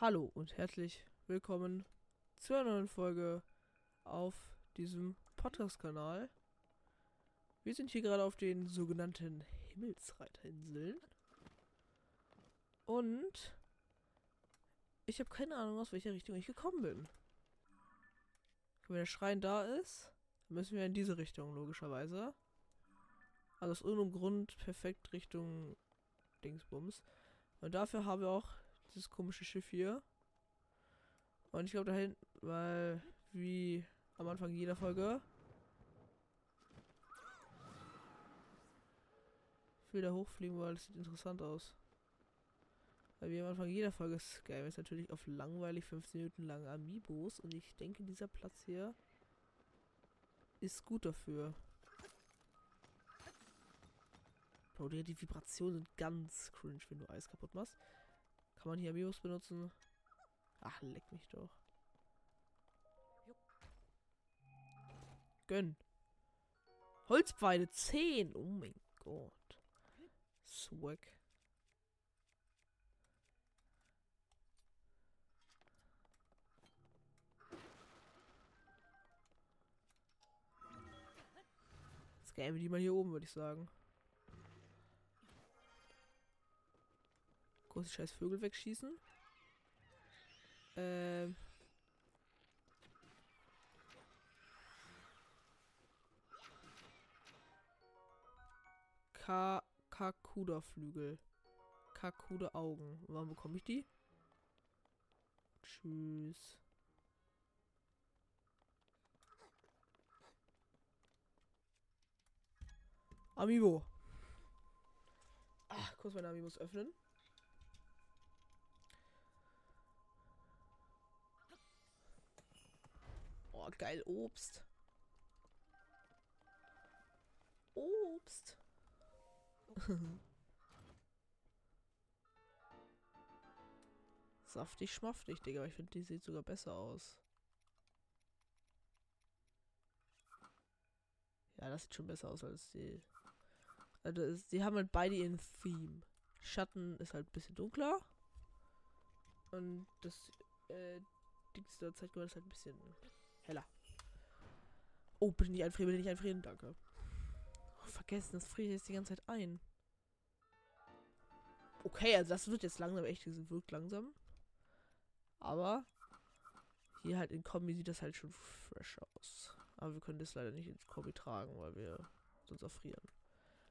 Hallo und herzlich willkommen zu einer neuen Folge auf diesem Podcast-Kanal. Wir sind hier gerade auf den sogenannten Himmelsreiterinseln. Und ich habe keine Ahnung, aus welcher Richtung ich gekommen bin. Wenn der Schrein da ist, müssen wir in diese Richtung, logischerweise. Also aus irgendeinem Grund perfekt Richtung Dingsbums. Und dafür haben wir auch dieses komische Schiff hier. Und ich glaube da hinten, weil wie am Anfang jeder Folge. Ich will da hochfliegen, weil das sieht interessant aus. Weil wir am Anfang jeder Folge scam ist natürlich auf langweilig 15 Minuten lang Amiibos und ich denke dieser Platz hier ist gut dafür. Bro, die Vibrationen sind ganz cringe, wenn du Eis kaputt machst. Kann man hier Amiibos benutzen? Ach, leck mich doch. Gönn. Holzpfeile 10. Oh mein Gott. Swag. Gäbe die mal hier oben, würde ich sagen. Große scheiß Vögel wegschießen. Ähm. Ka Kakuda-Flügel. Kakuda-Augen. Warum bekomme ich die? Tschüss. Amiibo. Ach, kurz meine Amiibos öffnen. Oh, geil, Obst. Obst. Saftig, schmaftig, Digga. Ich finde, die sieht sogar besser aus. Ja, das sieht schon besser aus als die. Also, sie haben halt beide ihren Theme. Schatten ist halt ein bisschen dunkler. Und das, äh, Dings der Zeitgeber ist halt ein bisschen heller. Oh, bitte nicht einfrieren, bitte nicht einfrieren, danke. Oh, vergessen, das friert jetzt die ganze Zeit ein. Okay, also das wird jetzt langsam echt, das wirkt langsam. Aber hier halt in Kombi sieht das halt schon fresh aus. Aber wir können das leider nicht ins Kombi tragen, weil wir sonst erfrieren.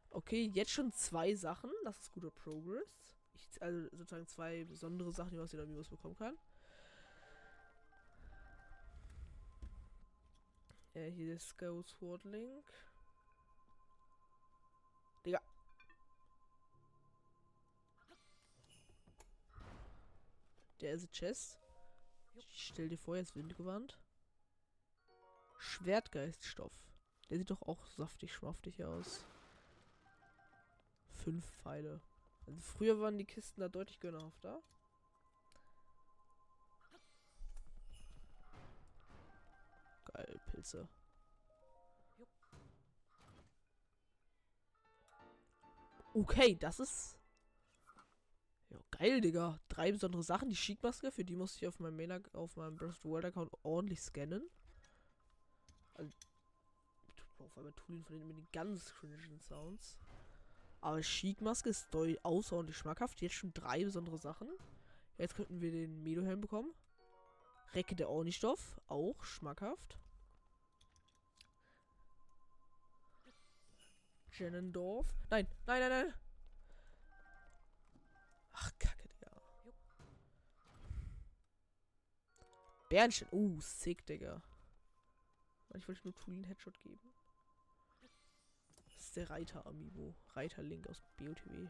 Okay, jetzt schon zwei Sachen. Das ist guter Progress. Ich, also sozusagen zwei besondere Sachen, die man aus den Amiibos bekommen kann. Ja, hier ist Go Sword Link. Digga. Der ist Chest. Ich stell dir vor, jetzt Windgewand. Schwertgeiststoff. Der sieht doch auch saftig, schmaftig aus. Fünf Pfeile. Also früher waren die Kisten da deutlich gönnerhafter. Pilze. Okay, das ist. Ja, geil, Digga. Drei besondere Sachen. Die Chic-Maske, für die musste ich auf meinem Mail auf meinem Breath World Account ordentlich scannen. Also, auf einmal tun von den, den ganz cringen Sounds. Aber Chic-Maske ist außerordentlich schmackhaft. Jetzt schon drei besondere Sachen. Jetzt könnten wir den Medo-Helm bekommen. Recke der Ornistoff, auch schmackhaft. Jennendorf. Nein, nein, nein, nein. Ach, kacke, Digga. Bernchen. Uh, sick, Digga. Ich wollte nur Tulin Headshot geben. Das ist der Reiter Amiibo. Reiter Link aus BOTW.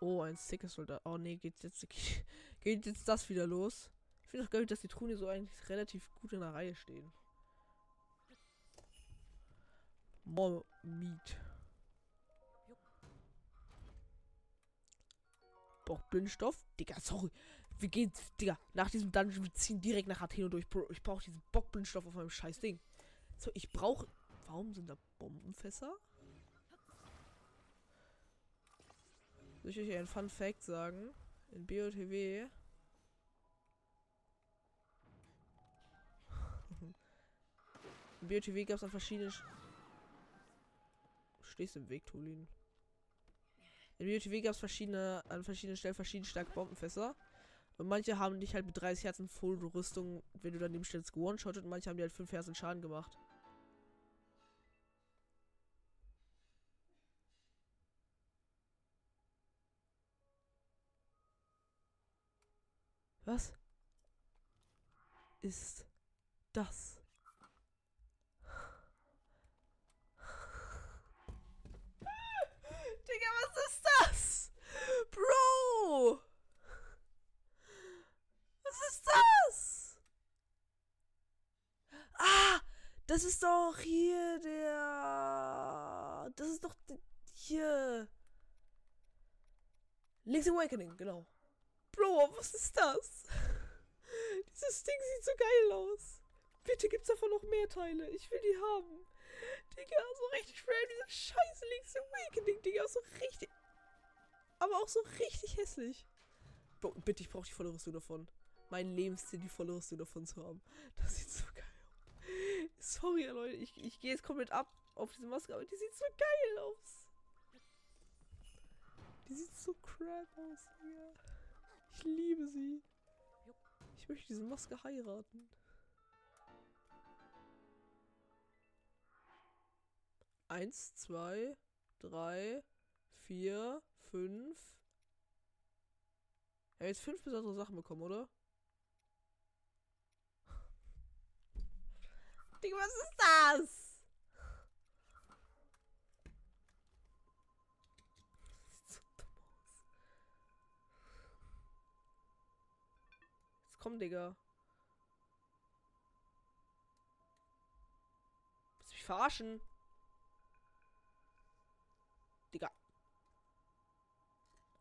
Oh, ein sickes Soldat. Oh nee, geht jetzt geht jetzt das wieder los. Ich finde auch geil, dass die Truhen hier so eigentlich relativ gut in der Reihe stehen. More Meat. Bockblindstoff? Digga, sorry. Wir gehen, Digga, nach diesem Dungeon, wir ziehen direkt nach Atheno durch. Bro, ich brauche diesen Bockblindstoff auf meinem scheiß Ding. So, ich brauche. Warum sind da Bombenfässer? Soll ich euch einen Fun Fact sagen? In BOTW. In BOTW gab es an verschiedenen. Sch Stehst im Weg, Tulin. In BOTW gab es verschiedene, an verschiedenen Stellen verschiedene starke Bombenfässer. Und manche haben dich halt mit 30 Herzen Full Rüstung, wenn du daneben stellst, gewone-shottet und manche haben dir halt 5 Herzen Schaden gemacht. Was ist das? Digga, was ist das? Was ist das? Ah! Das ist doch hier der. Das ist doch hier. Link's Awakening, genau. Bro, was ist das? Dieses Ding sieht so geil aus. Bitte gibt's davon noch mehr Teile. Ich will die haben. Digga, so richtig random. Diese scheiße Link's Awakening, Digga. So richtig. Aber auch so richtig hässlich. Bro, bitte, ich brauche die volle Rüstung davon. Mein Lebensziel, die volle Rüstung davon zu haben. Das sieht so geil aus. Sorry, Leute. Ich, ich gehe jetzt komplett ab auf diese Maske, aber die sieht so geil aus. Die sieht so crap aus, Digga. Ich liebe sie. Ich möchte diese Maske heiraten. Eins, zwei, drei, vier, fünf. Er hat jetzt fünf besondere Sachen bekommen, oder? Digga, was ist das? Komm, Digga. Willst du mich verarschen?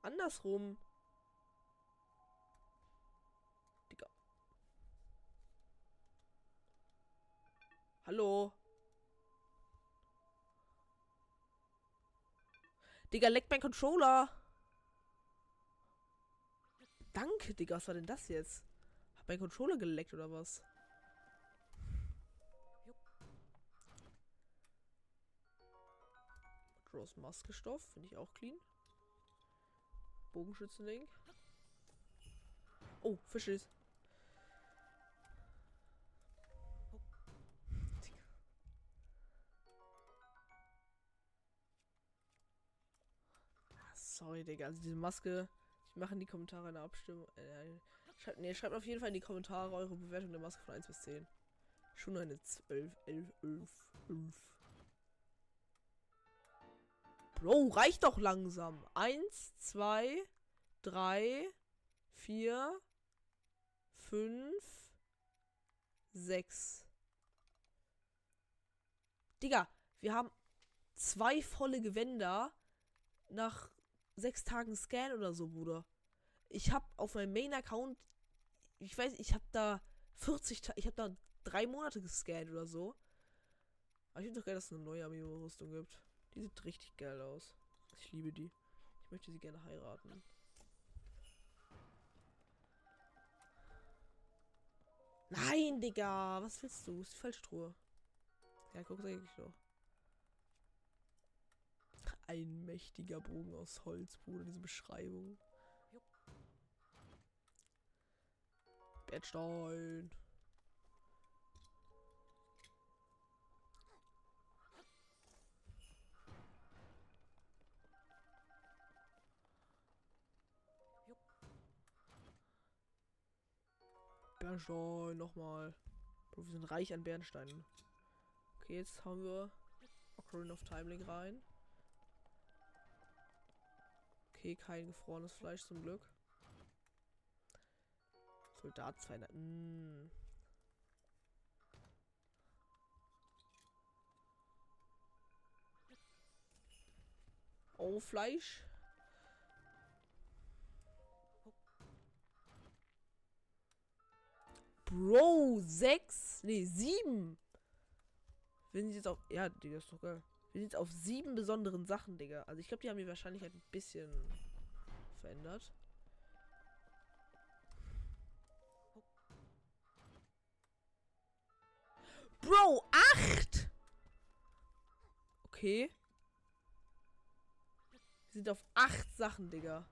Andersrum. Digga. Hallo. Digga, leckt mein Controller. Danke, Digga. Was war denn das jetzt? Hat mein Controller geleckt oder was? Rose Maskestoff, finde ich auch clean. Bogenschützenlink. Oh, Fischis. Ah, Sorry, Digga. Also diese Maske. Ich mache in die Kommentare eine Abstimmung. Äh, schreibt, nee, schreibt auf jeden Fall in die Kommentare eure Bewertung der Maske von 1 bis 10. Schon eine 12, 11, 11, 11. Bro, reicht doch langsam. Eins, zwei, drei, vier, fünf, sechs. Digga, wir haben zwei volle Gewänder nach sechs Tagen Scan oder so, Bruder. Ich hab auf meinem Main-Account, ich weiß, ich hab da 40, Ta ich hab da drei Monate gescannt oder so. Aber ich finde doch geil, dass es eine neue Amiibo-Rüstung gibt. Die sieht richtig geil aus. Ich liebe die. Ich möchte sie gerne heiraten. Nein, Digga. Was willst du? Ist die falsche Truhe. Ja, guck, sag ich doch. Ein mächtiger Bogen aus Holz, Bruder, diese Beschreibung. Bernstein. Bernstein, nochmal. Bro, wir sind reich an Bernsteinen. Okay, jetzt haben wir Ocarina of Time Link rein. Okay, kein gefrorenes Fleisch zum Glück. Soldat 200. Mm. Oh, Fleisch. Bro, sechs, nee, sieben. Wir sind jetzt auf, ja, Digga, ist doch geil. Wir sind jetzt auf sieben besonderen Sachen, Digga. Also ich glaube, die haben hier wahrscheinlich halt ein bisschen verändert. Bro, acht! Okay. Wir sind auf acht Sachen, Digga.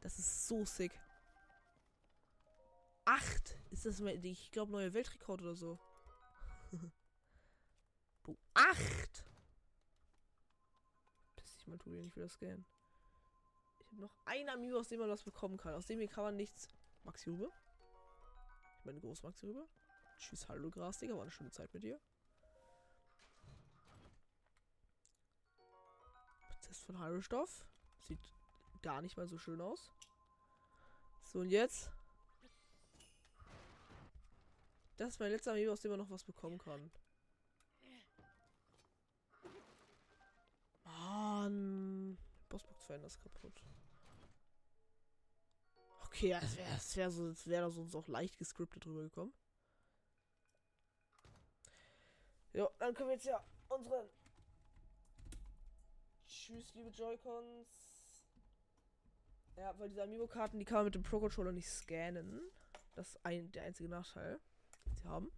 Das ist so sick. Acht? Ist das ich glaube, neue Weltrekord oder so. Bro, acht! Piss dich mal, Julian, ich will das scannen. Ich habe noch ein Amiibo, aus dem man was bekommen kann. Aus dem hier kann man nichts. Maxi Rübe. Ich meine, Groß Maxi Rübe. Tschüss, hallo Gras, Digga. War eine schöne Zeit mit dir. Prozess von Heilstoff. Sieht gar nicht mal so schön aus. So, und jetzt. Das ist mein letzter Amiibo, aus dem man noch was bekommen kann. Mann. Bossbox verändert ist kaputt. Okay, das wäre wär so, das wäre sonst auch leicht gescriptet drüber gekommen. Ja, dann können wir jetzt ja unsere. Tschüss, liebe Joy-Cons. Ja, weil diese Amiibo-Karten, die kann man mit dem Pro-Controller nicht scannen. Das ist ein, der einzige Nachteil, haben.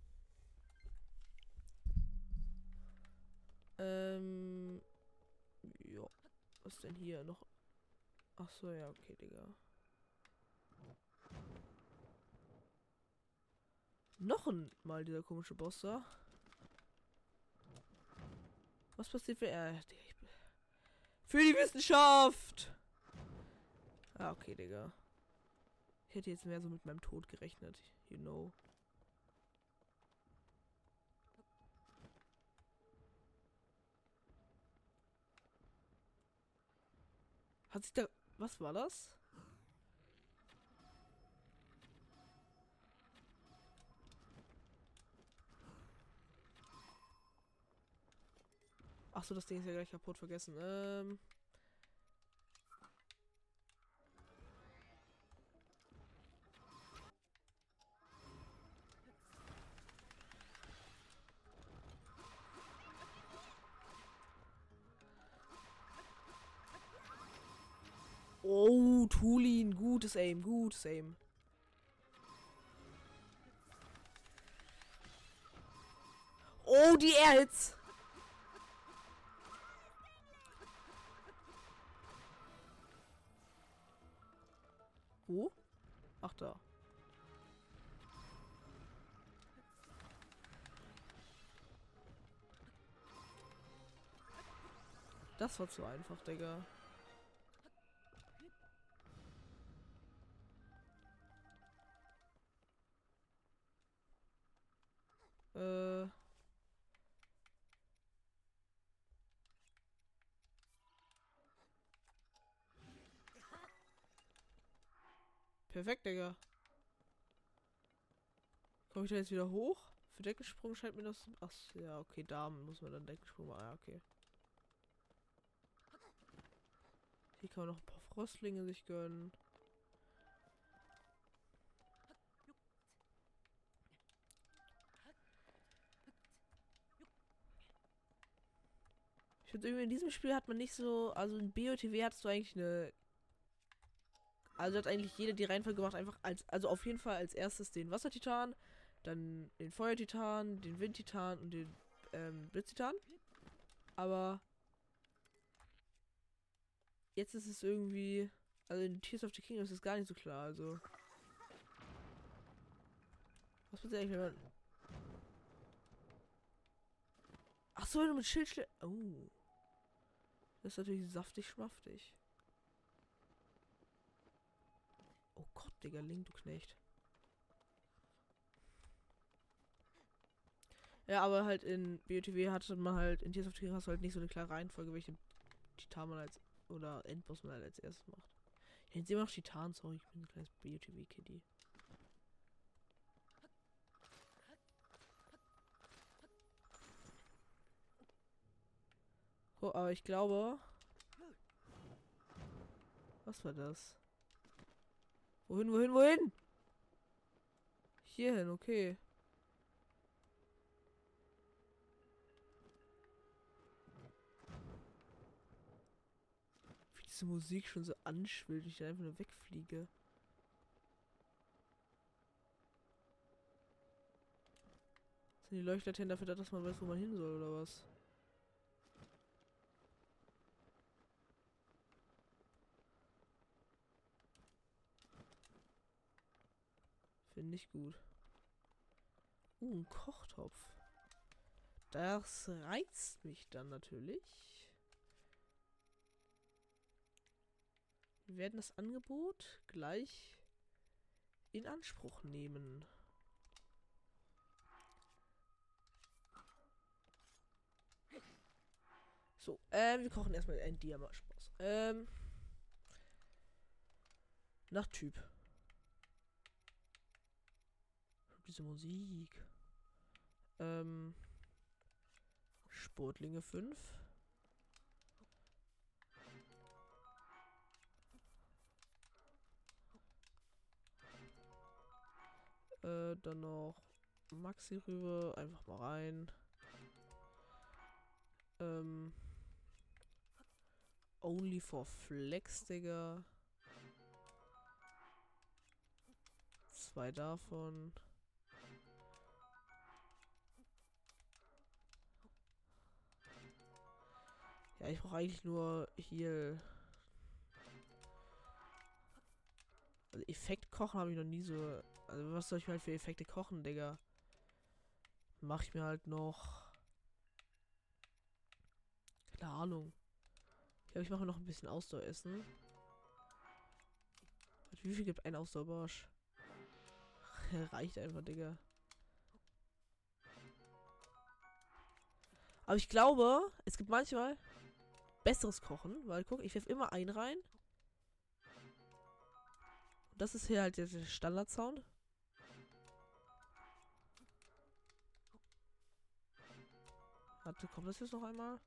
Ähm. Ja. Was denn hier noch? Ach so, ja, okay, Digga. Noch ein Mal dieser komische Boss da. Was passiert, wenn er... Für die Wissenschaft! Ah, okay, Digga. Ich hätte jetzt mehr so mit meinem Tod gerechnet. You know. Hat sich da... Was war das? Ach so, das Ding ist ja gleich kaputt vergessen. Ähm. Oh, Tulin, gutes Aim, gutes Aim. Oh, die Airhits. Wo? Ach da. Das war zu einfach, Digga. Äh. Perfekt, Digga. Komme ich da jetzt wieder hoch? Für Deckensprung scheint mir das... Ach, ja, okay, da muss man dann Deckensprung machen. Ja, okay. Hier kann man noch ein paar Frostlinge sich gönnen. Ich finde irgendwie in diesem Spiel hat man nicht so, also in BOTW hattest du eigentlich eine also hat eigentlich jeder die Reihenfolge gemacht, einfach als, also auf jeden Fall als erstes den Wassertitan, dann den Feuertitan, den Windtitan und den ähm, Blitztitan. Aber jetzt ist es irgendwie, also in Tears of the Kingdom ist es gar nicht so klar, also. Was passiert eigentlich, wenn man. Ach so, wenn du mit Schild. Oh. Das ist natürlich saftig schmaftig. Oh Gott, Digga, Link, du Knecht. Ja, aber halt in BOTW hatte man halt, in Tears of du halt nicht so eine klare Reihenfolge, welche Titan man als, oder Endboss man halt als erstes macht. Ja, jetzt sehen wir noch Titan, sorry, ich bin ein kleines BOTW-Kitty. Oh, aber ich glaube... Was war das? Wohin, wohin, wohin? Hierhin, okay. Wie diese Musik schon so anschwillt, ich einfach nur wegfliege. Sind die Leuchterten dafür da, dass man weiß, wo man hin soll, oder was? Finde ich gut. Uh, ein Kochtopf. Das reizt mich dann natürlich. Wir werden das Angebot gleich in Anspruch nehmen. So, ähm, wir kochen erstmal ein Diamant-Spaß. Ähm, nach Typ. Diese Musik. Ähm, Sportlinge 5. Äh, dann noch Maxi rüber. Einfach mal rein. Ähm, only for Flex, Digga. Zwei davon. Ja, ich brauche eigentlich nur hier. Also Effekt kochen habe ich noch nie so. Also was soll ich mir halt für Effekte kochen, Digga? Mach ich mir halt noch. Keine Ahnung. Ich glaube, ich mache noch ein bisschen Ausdaueressen. Wie viel gibt ein Ausdauerbarsch? Reicht einfach, Digga. Aber ich glaube, es gibt manchmal besseres Kochen, weil guck, ich werfe immer ein rein. Das ist hier halt der Standard-Sound. Warte, kommt das jetzt noch einmal?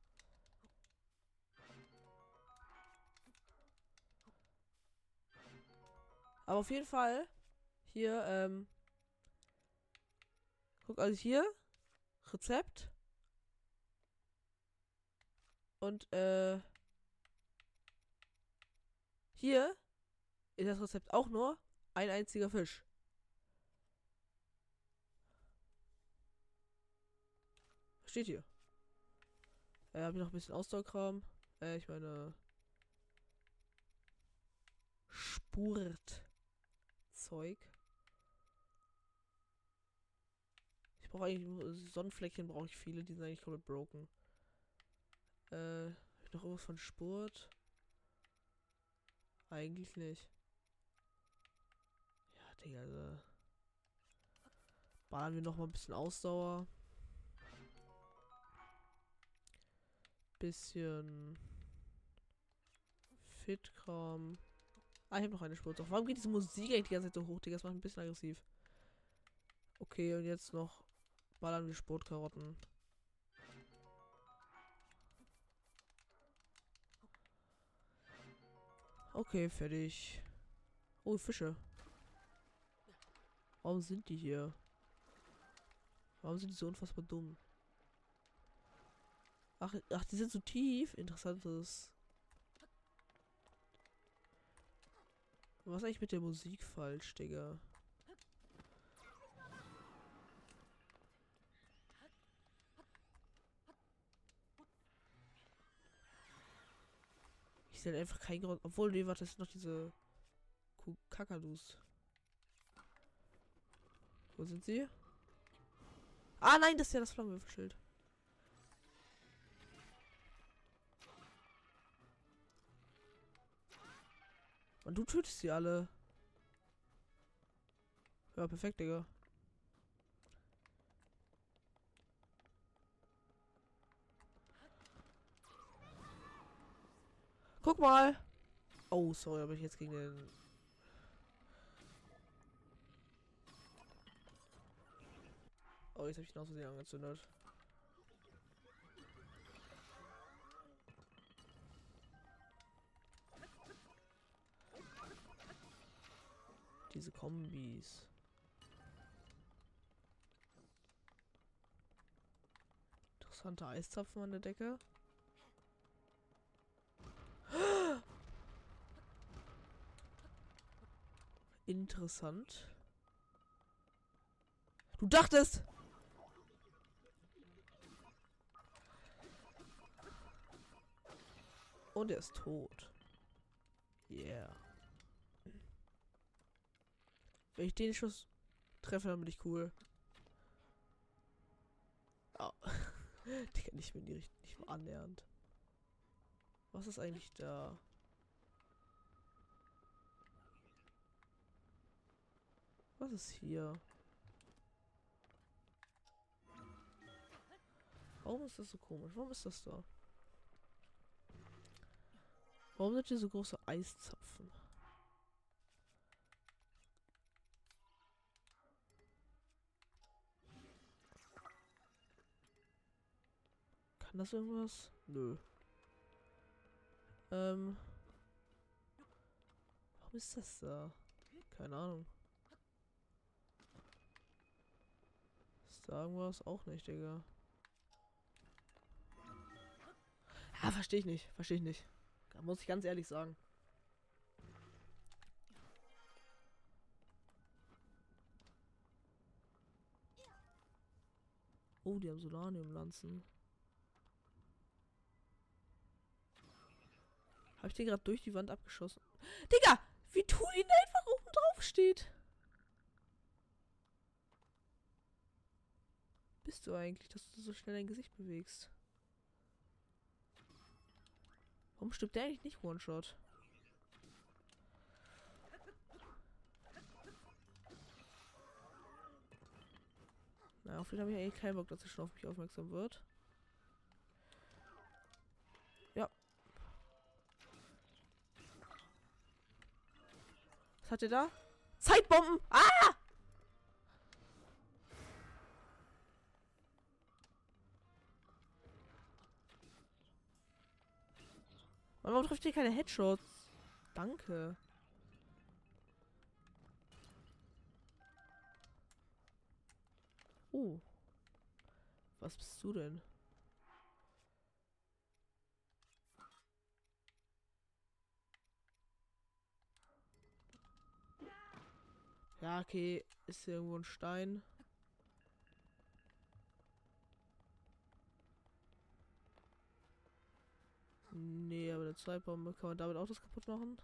Aber auf jeden Fall hier, ähm, guck, also hier, Rezept. Und, äh, hier ist das Rezept auch nur ein einziger Fisch. Steht hier. Äh, habe ich noch ein bisschen Ausdauerkram. Äh, ich meine. Spurtzeug. Ich brauche eigentlich Sonnenfleckchen brauche ich viele, die sind eigentlich komplett broken. Äh, noch irgendwas von Spurt? Eigentlich nicht. Ja, Digga, also. Ballern wir noch mal ein bisschen Ausdauer. Bisschen Fitkram. Ah, ich habe noch eine Spur. Warum geht diese Musik eigentlich die ganze Zeit so hoch, Digga? Das macht ein bisschen aggressiv. Okay, und jetzt noch ballern wir Sportkarotten. Okay, fertig. Oh, Fische. Warum sind die hier? Warum sind die so unfassbar dumm? Ach, ach, die sind so tief. Interessantes. Was ist eigentlich mit der Musik falsch, Digga? Sehe einfach keinen Grund. Obwohl, nee, warte, das sind noch diese Kakadus. Wo sind sie? Ah, nein, das ist ja das Flammenwürfelschild. Und du tötest sie alle. Ja, perfekt, Digga. Guck mal. Oh, sorry, aber ich jetzt gegen den... Oh, jetzt habe ich noch so angezündet. Diese Kombis. Interessante Eiszapfen an der Decke. Interessant. Du dachtest! Und er ist tot. Yeah. Wenn ich den Schuss treffe, dann bin ich cool. Oh. Die kann ich mir nicht, nicht mal annähernd. Was ist eigentlich da? Was ist hier? Warum ist das so komisch? Warum ist das da? Warum sind hier so große Eiszapfen? Kann das irgendwas? Nö. Ähm. Warum ist das da? Keine Ahnung. Ist da irgendwas? Auch nicht, Digga. Ah, verstehe ich nicht. Verstehe ich nicht. Da muss ich ganz ehrlich sagen. Oh, die haben Solanium-Lanzen. Habe ich den gerade durch die Wand abgeschossen? Digga! Wie du ihn einfach oben drauf steht. Bist du eigentlich, dass du so schnell dein Gesicht bewegst? Warum stirbt der eigentlich nicht One-Shot? Na, auf jeden habe ich eigentlich keinen Bock, dass er schon auf mich aufmerksam wird. Hat er da? Zeitbomben! Ah! Warum trifft ihr keine Headshots? Danke. Oh. Was bist du denn? Ja, okay. Ist hier irgendwo ein Stein? Nee, aber eine Zeitbombe kann man damit auch das kaputt machen?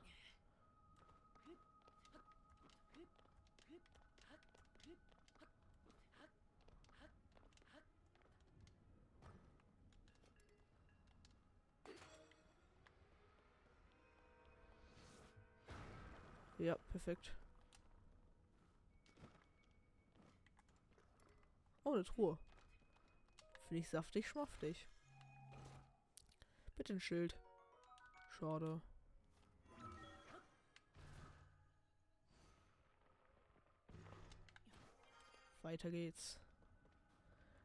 Ja, perfekt. Oh, eine Truhe. Finde ich saftig schmaftig. Bitte ein Schild. Schade. Weiter geht's.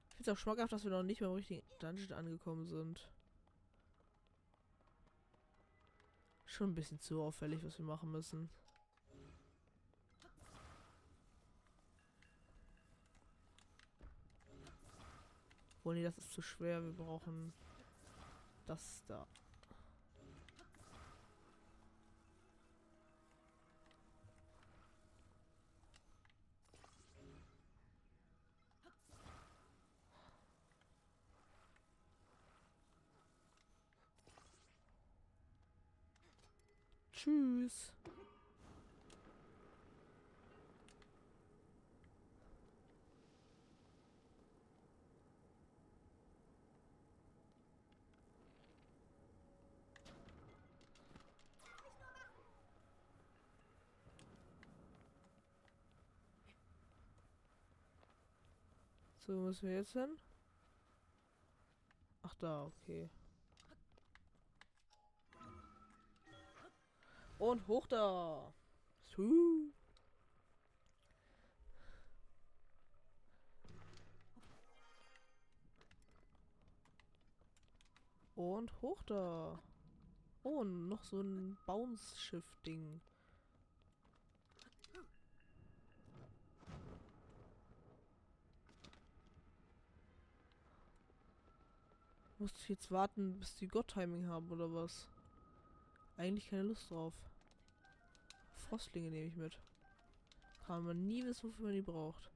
Ich finde es auch schmackhaft, dass wir noch nicht mal im richtigen Dungeon angekommen sind. Schon ein bisschen zu auffällig, was wir machen müssen. Oh nee, das ist zu schwer. Wir brauchen das da. Tschüss. So, wo müssen wir jetzt hin? Ach da, okay. Und hoch da. So. Und hoch da. Oh, noch so ein Bounce-Schiff-Ding. Muss ich jetzt warten, bis die Gott-Timing haben oder was? Eigentlich keine Lust drauf. Frostlinge nehme ich mit. Kann man nie wissen, wofür man die braucht.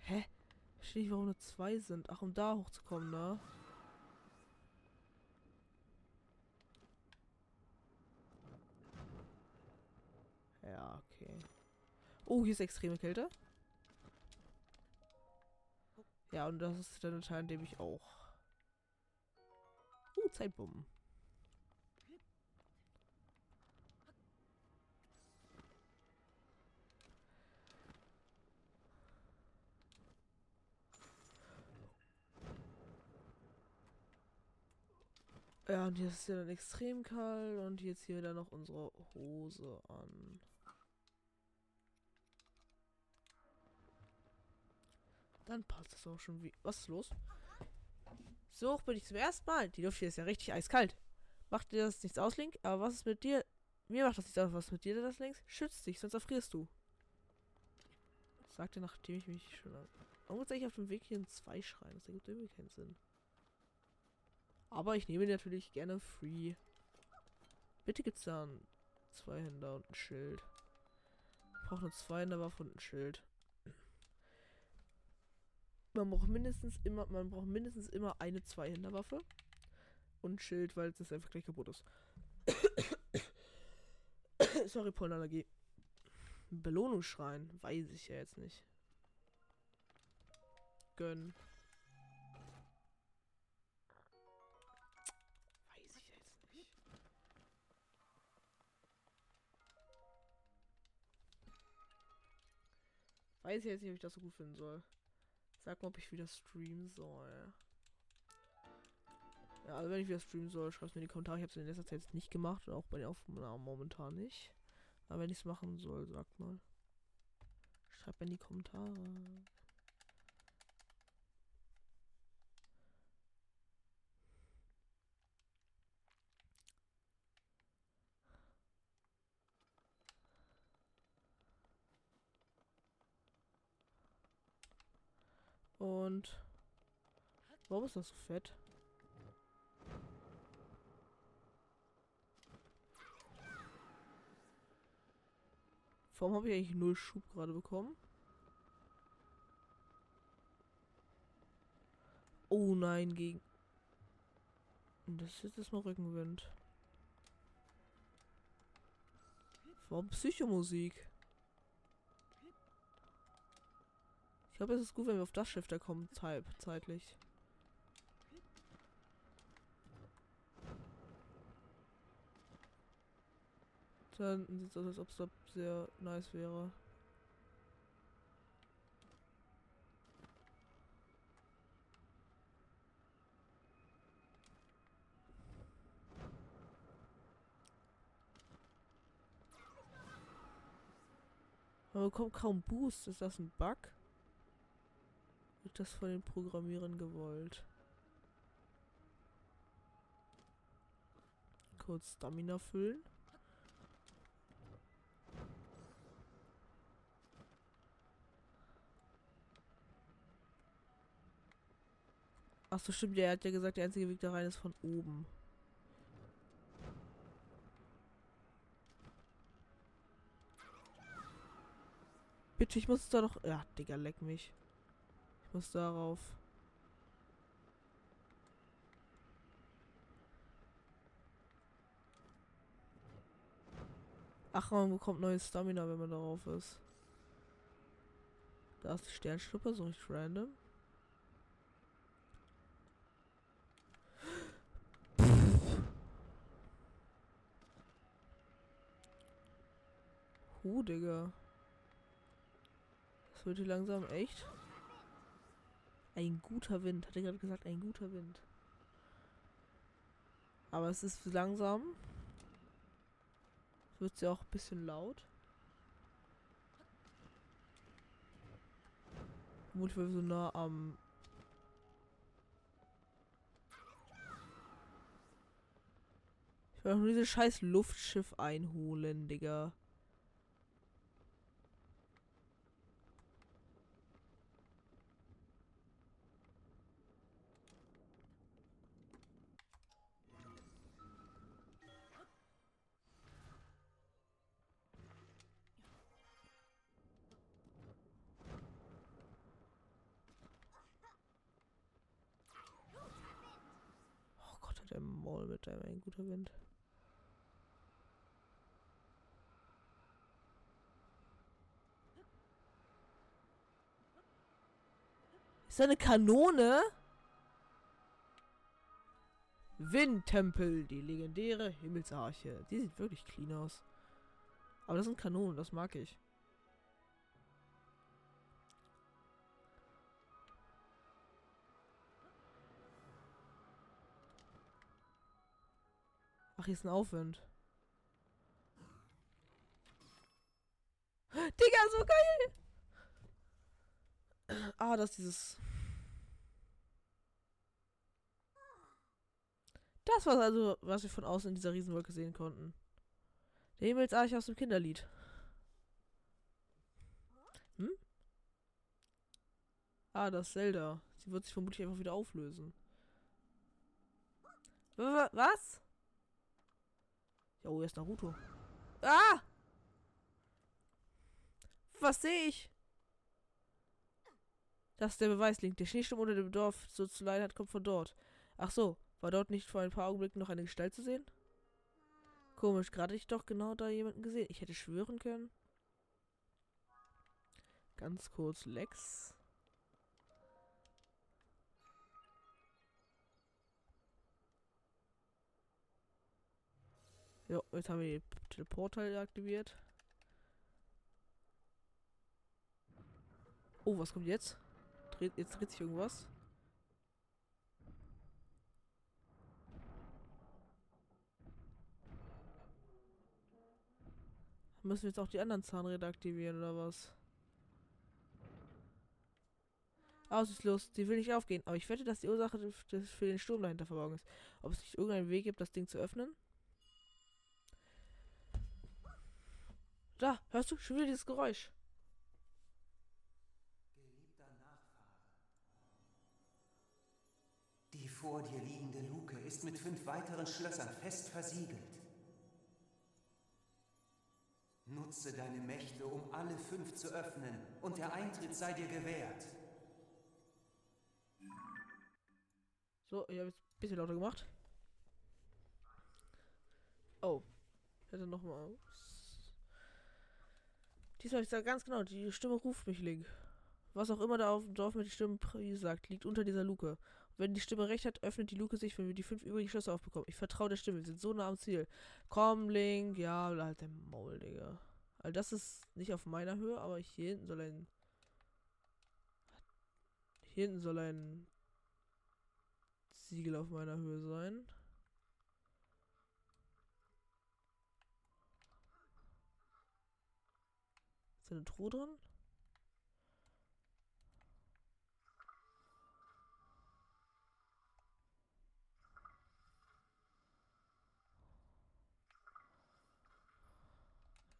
Hä? Verstehe ich, warum nur zwei sind. Ach, um da hochzukommen, ne? Ja, okay. Oh, hier ist extreme Kälte. Ja, und das ist der Teil, in dem ich auch. Uh, Zeitbomben. Ja, und hier ist ja dann extrem kalt und jetzt hier dann noch unsere Hose an. Dann passt es auch schon wie. Was ist los? So bin ich zum ersten Mal. Die Luft hier ist ja richtig eiskalt. Macht dir das nichts aus, Link? Aber was ist mit dir? Mir macht das nichts aus. Was ist mit dir das links? Schützt dich, sonst erfrierst du. Sagte, nachdem ich mich schon. Warum muss ich auf dem Weg hier in zwei schreien? Das ergibt irgendwie keinen Sinn. Aber ich nehme natürlich gerne free. Bitte gibt's da einen Zweihänder und ein Schild. Ich brauche eine Zweihänderwaffe und ein Schild. Man braucht mindestens immer, man braucht mindestens immer eine Zweihänderwaffe und Schild, weil das einfach gleich kaputt ist. Sorry, Pollenallergie. Belohnungsschrein, weiß ich ja jetzt nicht. Gönn. Weiß ich jetzt nicht. Weiß ich jetzt nicht, ob ich das so gut finden soll. Sag mal, ob ich wieder streamen soll. Ja, also wenn ich wieder streamen soll, schreib's mir in die Kommentare. Ich habe es in letzter Zeit jetzt nicht gemacht und auch bei den Aufnahmen momentan nicht. Aber wenn ich es machen soll, sagt mal. Schreibt mir in die Kommentare. Und warum ist das so fett? Warum habe ich eigentlich null Schub gerade bekommen? Oh nein, gegen. Das ist jetzt mal Rückenwind. Warum Psychomusik? Ich glaube, es ist gut, wenn wir auf das Schiff da kommen, zeit zeitlich. Dann sieht es aus, als ob es da sehr nice wäre. Man bekommt kaum Boost. Ist das ein Bug? Das von den Programmierern gewollt? Kurz Stamina füllen. Ach so, stimmt, der hat ja gesagt, der einzige Weg da rein ist von oben. Bitte, ich muss da doch... Ja, Digga, leck mich. Muss darauf. Ach, man bekommt neues Stamina, wenn man darauf ist. Da ist die Sternschnuppe, so richtig random. Huh, Digga. Das wird hier langsam echt. Ein guter Wind. Hat er gerade gesagt, ein guter Wind. Aber es ist langsam. Wird ja auch ein bisschen laut. Vermutlich, weil wir so nah am Ich will nur dieses scheiß Luftschiff einholen, Digga. Maul mit deinem ein guter Wind. Ist eine Kanone? Windtempel, die legendäre Himmelsarche. Die sieht wirklich clean aus. Aber das sind Kanonen, das mag ich. Ach, hier ist ein Aufwind. Digga, so geil! Ah, das ist dieses. Das war also, was wir von außen in dieser Riesenwolke sehen konnten. Der Himmelsarche aus dem Kinderlied. Hm? Ah, das Zelda. Sie wird sich vermutlich einfach wieder auflösen. Was? Oh, hier ist Naruto. Ah! Was sehe ich? Das ist der Beweislink. Der Schneesturm unter dem Dorf so zu leiden hat, kommt von dort. Ach so, war dort nicht vor ein paar Augenblicken noch eine Gestalt zu sehen? Komisch, gerade ich doch genau da jemanden gesehen. Ich hätte schwören können. Ganz kurz, Lex. Ja, jetzt haben wir die Teleporter aktiviert. Oh, was kommt jetzt? Dreht, jetzt dreht sich irgendwas. Müssen wir jetzt auch die anderen Zahnräder aktivieren oder was? Aussichtslos, die will nicht aufgehen, aber ich wette, dass die Ursache für den Sturm dahinter verborgen ist. Ob es nicht irgendeinen Weg gibt, das Ding zu öffnen? Da, hörst du schon wieder dieses Geräusch? Die vor dir liegende Luke ist mit fünf weiteren Schlössern fest versiegelt. Nutze deine Mächte, um alle fünf zu öffnen, und der Eintritt sei dir gewährt. So, ich habe jetzt ein bisschen lauter gemacht. Oh. Hätte noch mal. Diesmal ich sage ganz genau, die Stimme ruft mich, Link. Was auch immer da auf dem Dorf mit der Stimme sagt, liegt unter dieser Luke. Und wenn die Stimme recht hat, öffnet die Luke sich, wenn wir die fünf übrigen Schlösser aufbekommen. Ich vertraue der Stimme, wir sind so nah am Ziel. Komm, Link, ja, halt der Maul, Digga. Also das ist nicht auf meiner Höhe, aber hier hinten soll ein... Hier hinten soll ein Siegel auf meiner Höhe sein. Ist da eine Truhe drin?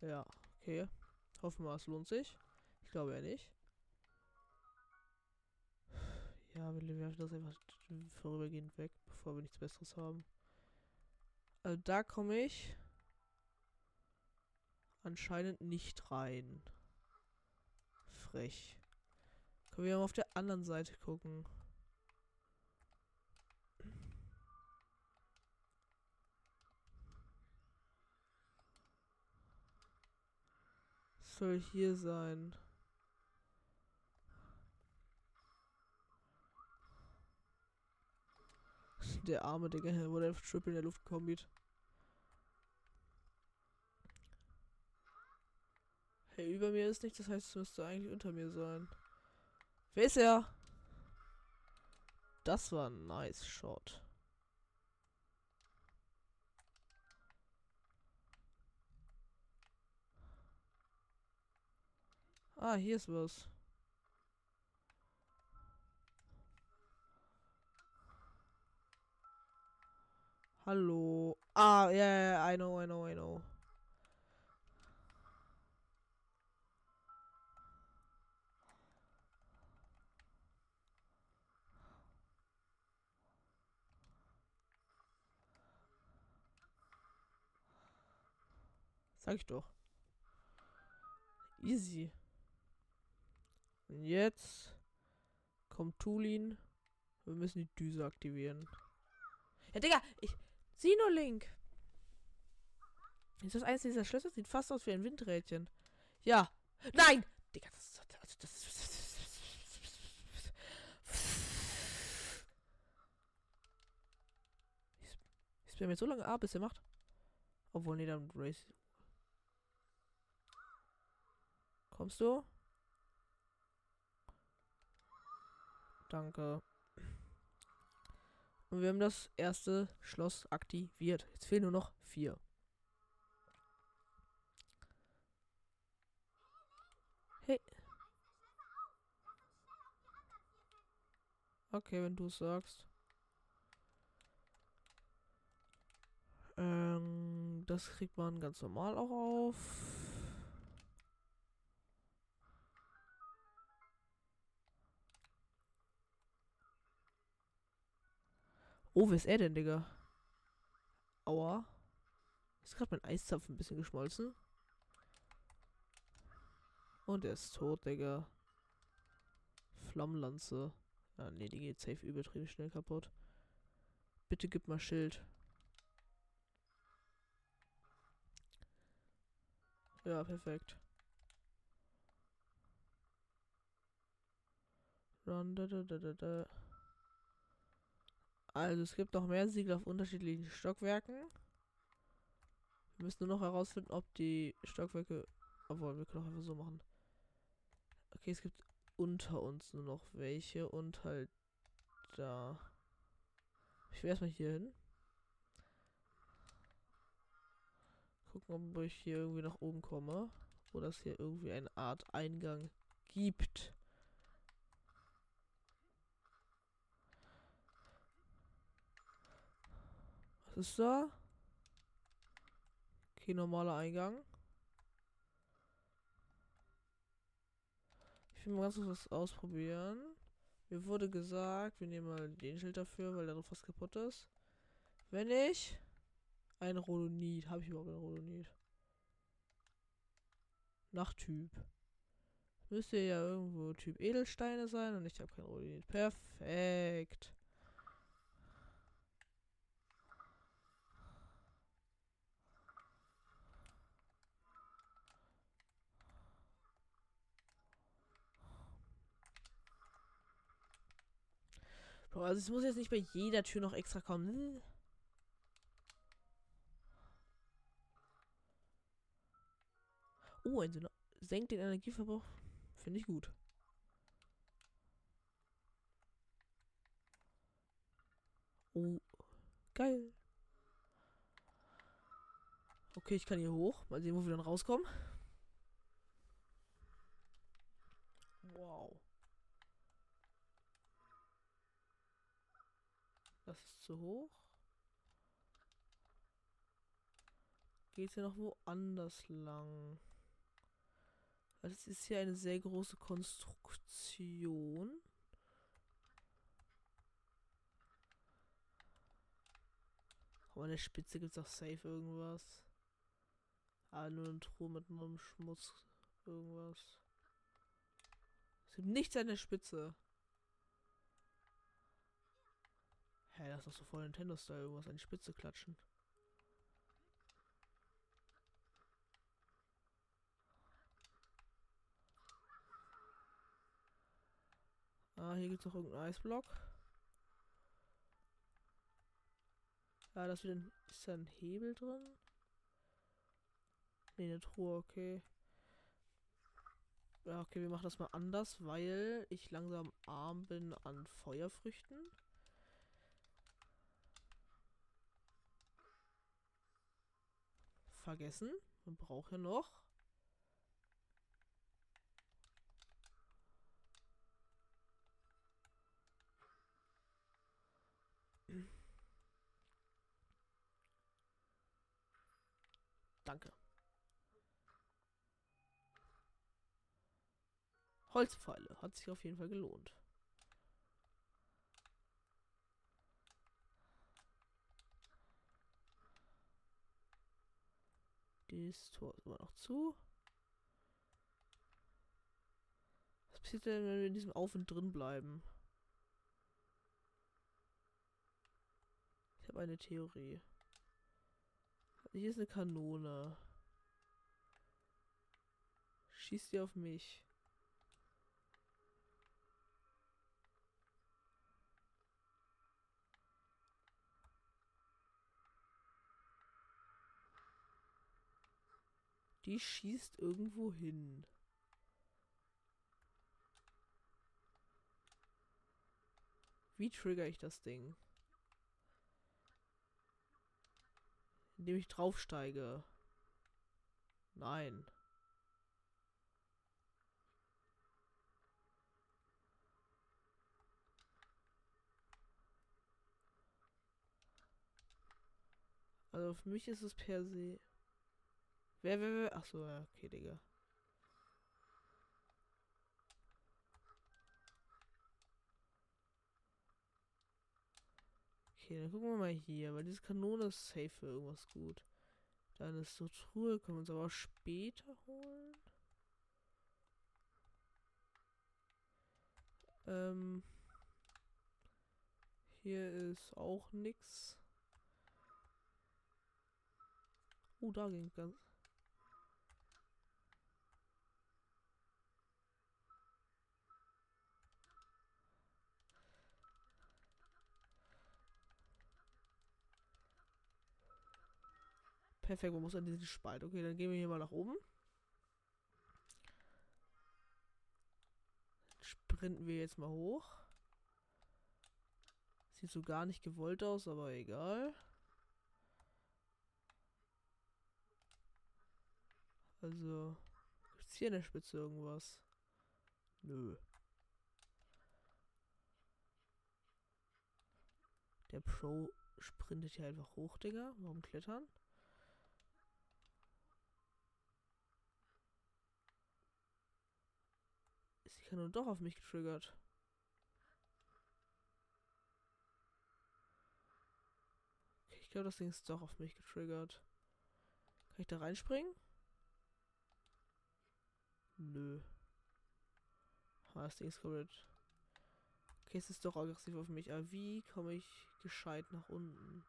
Ja, okay. Hoffen wir, es lohnt sich. Ich glaube ja nicht. Ja, wir werfen das einfach vorübergehend weg, bevor wir nichts Besseres haben. Also da komme ich anscheinend nicht rein. Frech. Können wir mal auf der anderen Seite gucken. soll hier sein? Der arme Digga, wo der Triple in der Luft kombit. Hey, über mir ist nichts, das heißt, es müsste eigentlich unter mir sein. Wer ist er? Das war ein nice Shot. Ah, hier ist was. Hallo. Ah, ja, yeah, I know, I know, I know. Sag ich doch. Easy. Und jetzt kommt Tulin. Wir müssen die Düse aktivieren. Ja, Digga, ich. Sinolink. Ist das eins dieser Schlösser? Sieht fast aus wie ein Windrädchen. Ja. Nein! Digga, das ist. Also das ist. Ich bin jetzt so lange A, bis er macht. Obwohl, nee, dann Race. Kommst du? Danke. Und wir haben das erste Schloss aktiviert. Jetzt fehlen nur noch vier. Hey. Okay, wenn du es sagst. Ähm, das kriegt man ganz normal auch auf. Oh, wer ist er denn, Digga? Aua. Ist gerade mein Eiszapfen ein bisschen geschmolzen. Und er ist tot, Digga. Flammenlanze. Ah, nee, die geht safe übertrieben schnell kaputt. Bitte gib mal Schild. Ja, perfekt. Run, da, da, da, da, da. Also es gibt noch mehr Siegel auf unterschiedlichen Stockwerken. Wir müssen nur noch herausfinden, ob die Stockwerke... Obwohl, wir können auch einfach so machen. Okay, es gibt unter uns nur noch welche und halt da. Ich will erstmal hier hin. Gucken, ob ich hier irgendwie nach oben komme. Oder es hier irgendwie eine Art Eingang gibt. Ist da? Okay, normaler Eingang. Ich will mal ganz kurz was ausprobieren. Mir wurde gesagt, wir nehmen mal den Schild dafür, weil da noch was kaputt ist. Wenn ich ein Rhodonit. Habe ich überhaupt ein Rhodonit? Nach Typ. Müsste ja irgendwo Typ Edelsteine sein und ich habe kein Rhodonit. Perfekt. Bro, also es muss jetzt nicht bei jeder Tür noch extra kommen. Oh, ein Syno senkt den Energieverbrauch. Finde ich gut. Oh, geil. Okay, ich kann hier hoch. Mal sehen, wo wir dann rauskommen. Wow. Zu hoch. Geht es ja noch woanders lang? Das ist hier eine sehr große Konstruktion. Aber an der Spitze gibt es auch safe irgendwas. Ah, nur eine Truhe mit einem Schmutz. Irgendwas. Es gibt nichts an der Spitze. Hä, hey, das ist doch so voll Nintendo-Style, irgendwas an die Spitze klatschen. Ah, hier gibt es noch irgendeinen Eisblock. Ja, das wird ein, ist da ein Hebel drin? Ne, eine Truhe, okay. Ja, okay, wir machen das mal anders, weil ich langsam arm bin an Feuerfrüchten. Vergessen. Man braucht ja noch. Danke. Holzpfeile. Hat sich auf jeden Fall gelohnt. Das Tor ist immer noch zu. Was passiert denn, wenn wir in diesem Auf und drin bleiben? Ich habe eine Theorie. Hier ist eine Kanone. Schießt die auf mich. Die schießt irgendwo hin. Wie trigger ich das Ding? Indem ich draufsteige. Nein. Also für mich ist es per se. Wer, wer, wer? Achso, ja, okay, Digga. Okay, dann gucken wir mal hier, weil diese Kanone ist safe für irgendwas gut. Dann ist so Truhe, können wir uns aber später holen. Ähm. Hier ist auch nix. Oh, da ging ganz. Perfekt, man muss an diesen Spalt. Okay, dann gehen wir hier mal nach oben. Sprinten wir jetzt mal hoch. Sieht so gar nicht gewollt aus, aber egal. Also, gibt's hier in der Spitze irgendwas? Nö. Der Pro sprintet hier einfach hoch, Digga. Warum klettern? Ist die Kanone doch auf mich getriggert? Okay, ich glaube, das Ding ist doch auf mich getriggert. Kann ich da reinspringen? Nö. Ah, das Ding ist komplett. Okay, es ist doch aggressiv auf mich. Aber wie komme ich gescheit nach unten?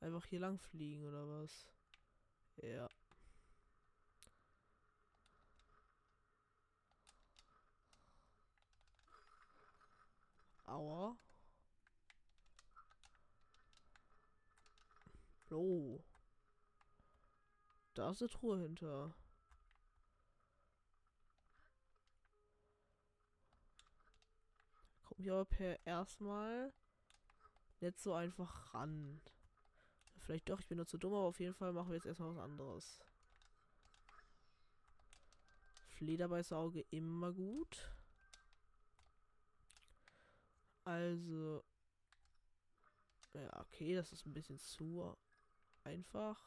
Einfach hier lang fliegen oder was? Ja. Aua. Oh. Da ist eine Truhe hinter. Komme ich aber per erstmal nicht so einfach ran. Vielleicht doch, ich bin nur zu dumm, aber auf jeden Fall machen wir jetzt erstmal was anderes. Flederbeißauge immer gut. Also. Ja, okay, das ist ein bisschen zu einfach.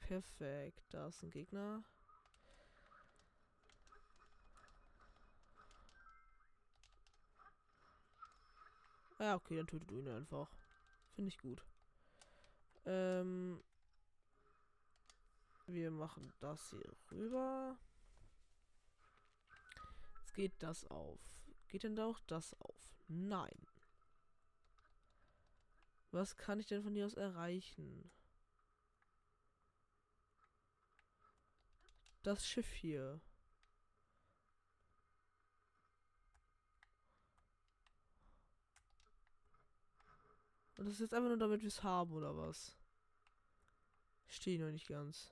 Perfekt, da ist ein Gegner. Ja, okay, dann tötet du ihn einfach. Finde ich gut. Ähm, wir machen das hier rüber. Geht das auf. Geht denn da auch das auf? Nein. Was kann ich denn von hier aus erreichen? Das Schiff hier. Und das ist jetzt einfach nur damit wir es haben, oder was? Stehe noch nicht ganz.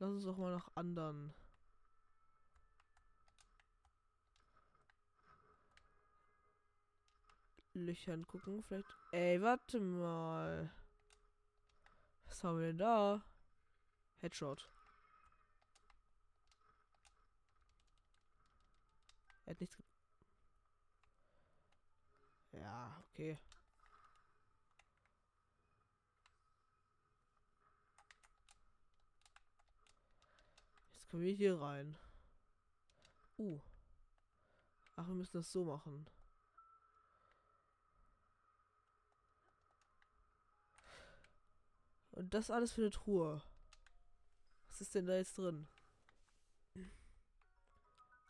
Lass uns doch mal nach anderen. Löchern gucken, vielleicht. Ey, warte mal. Was haben wir denn da? Headshot. Er hat nichts. Ja, okay. Können wir hier rein. Uh. Ach, wir müssen das so machen. Und das alles für eine Truhe. Was ist denn da jetzt drin?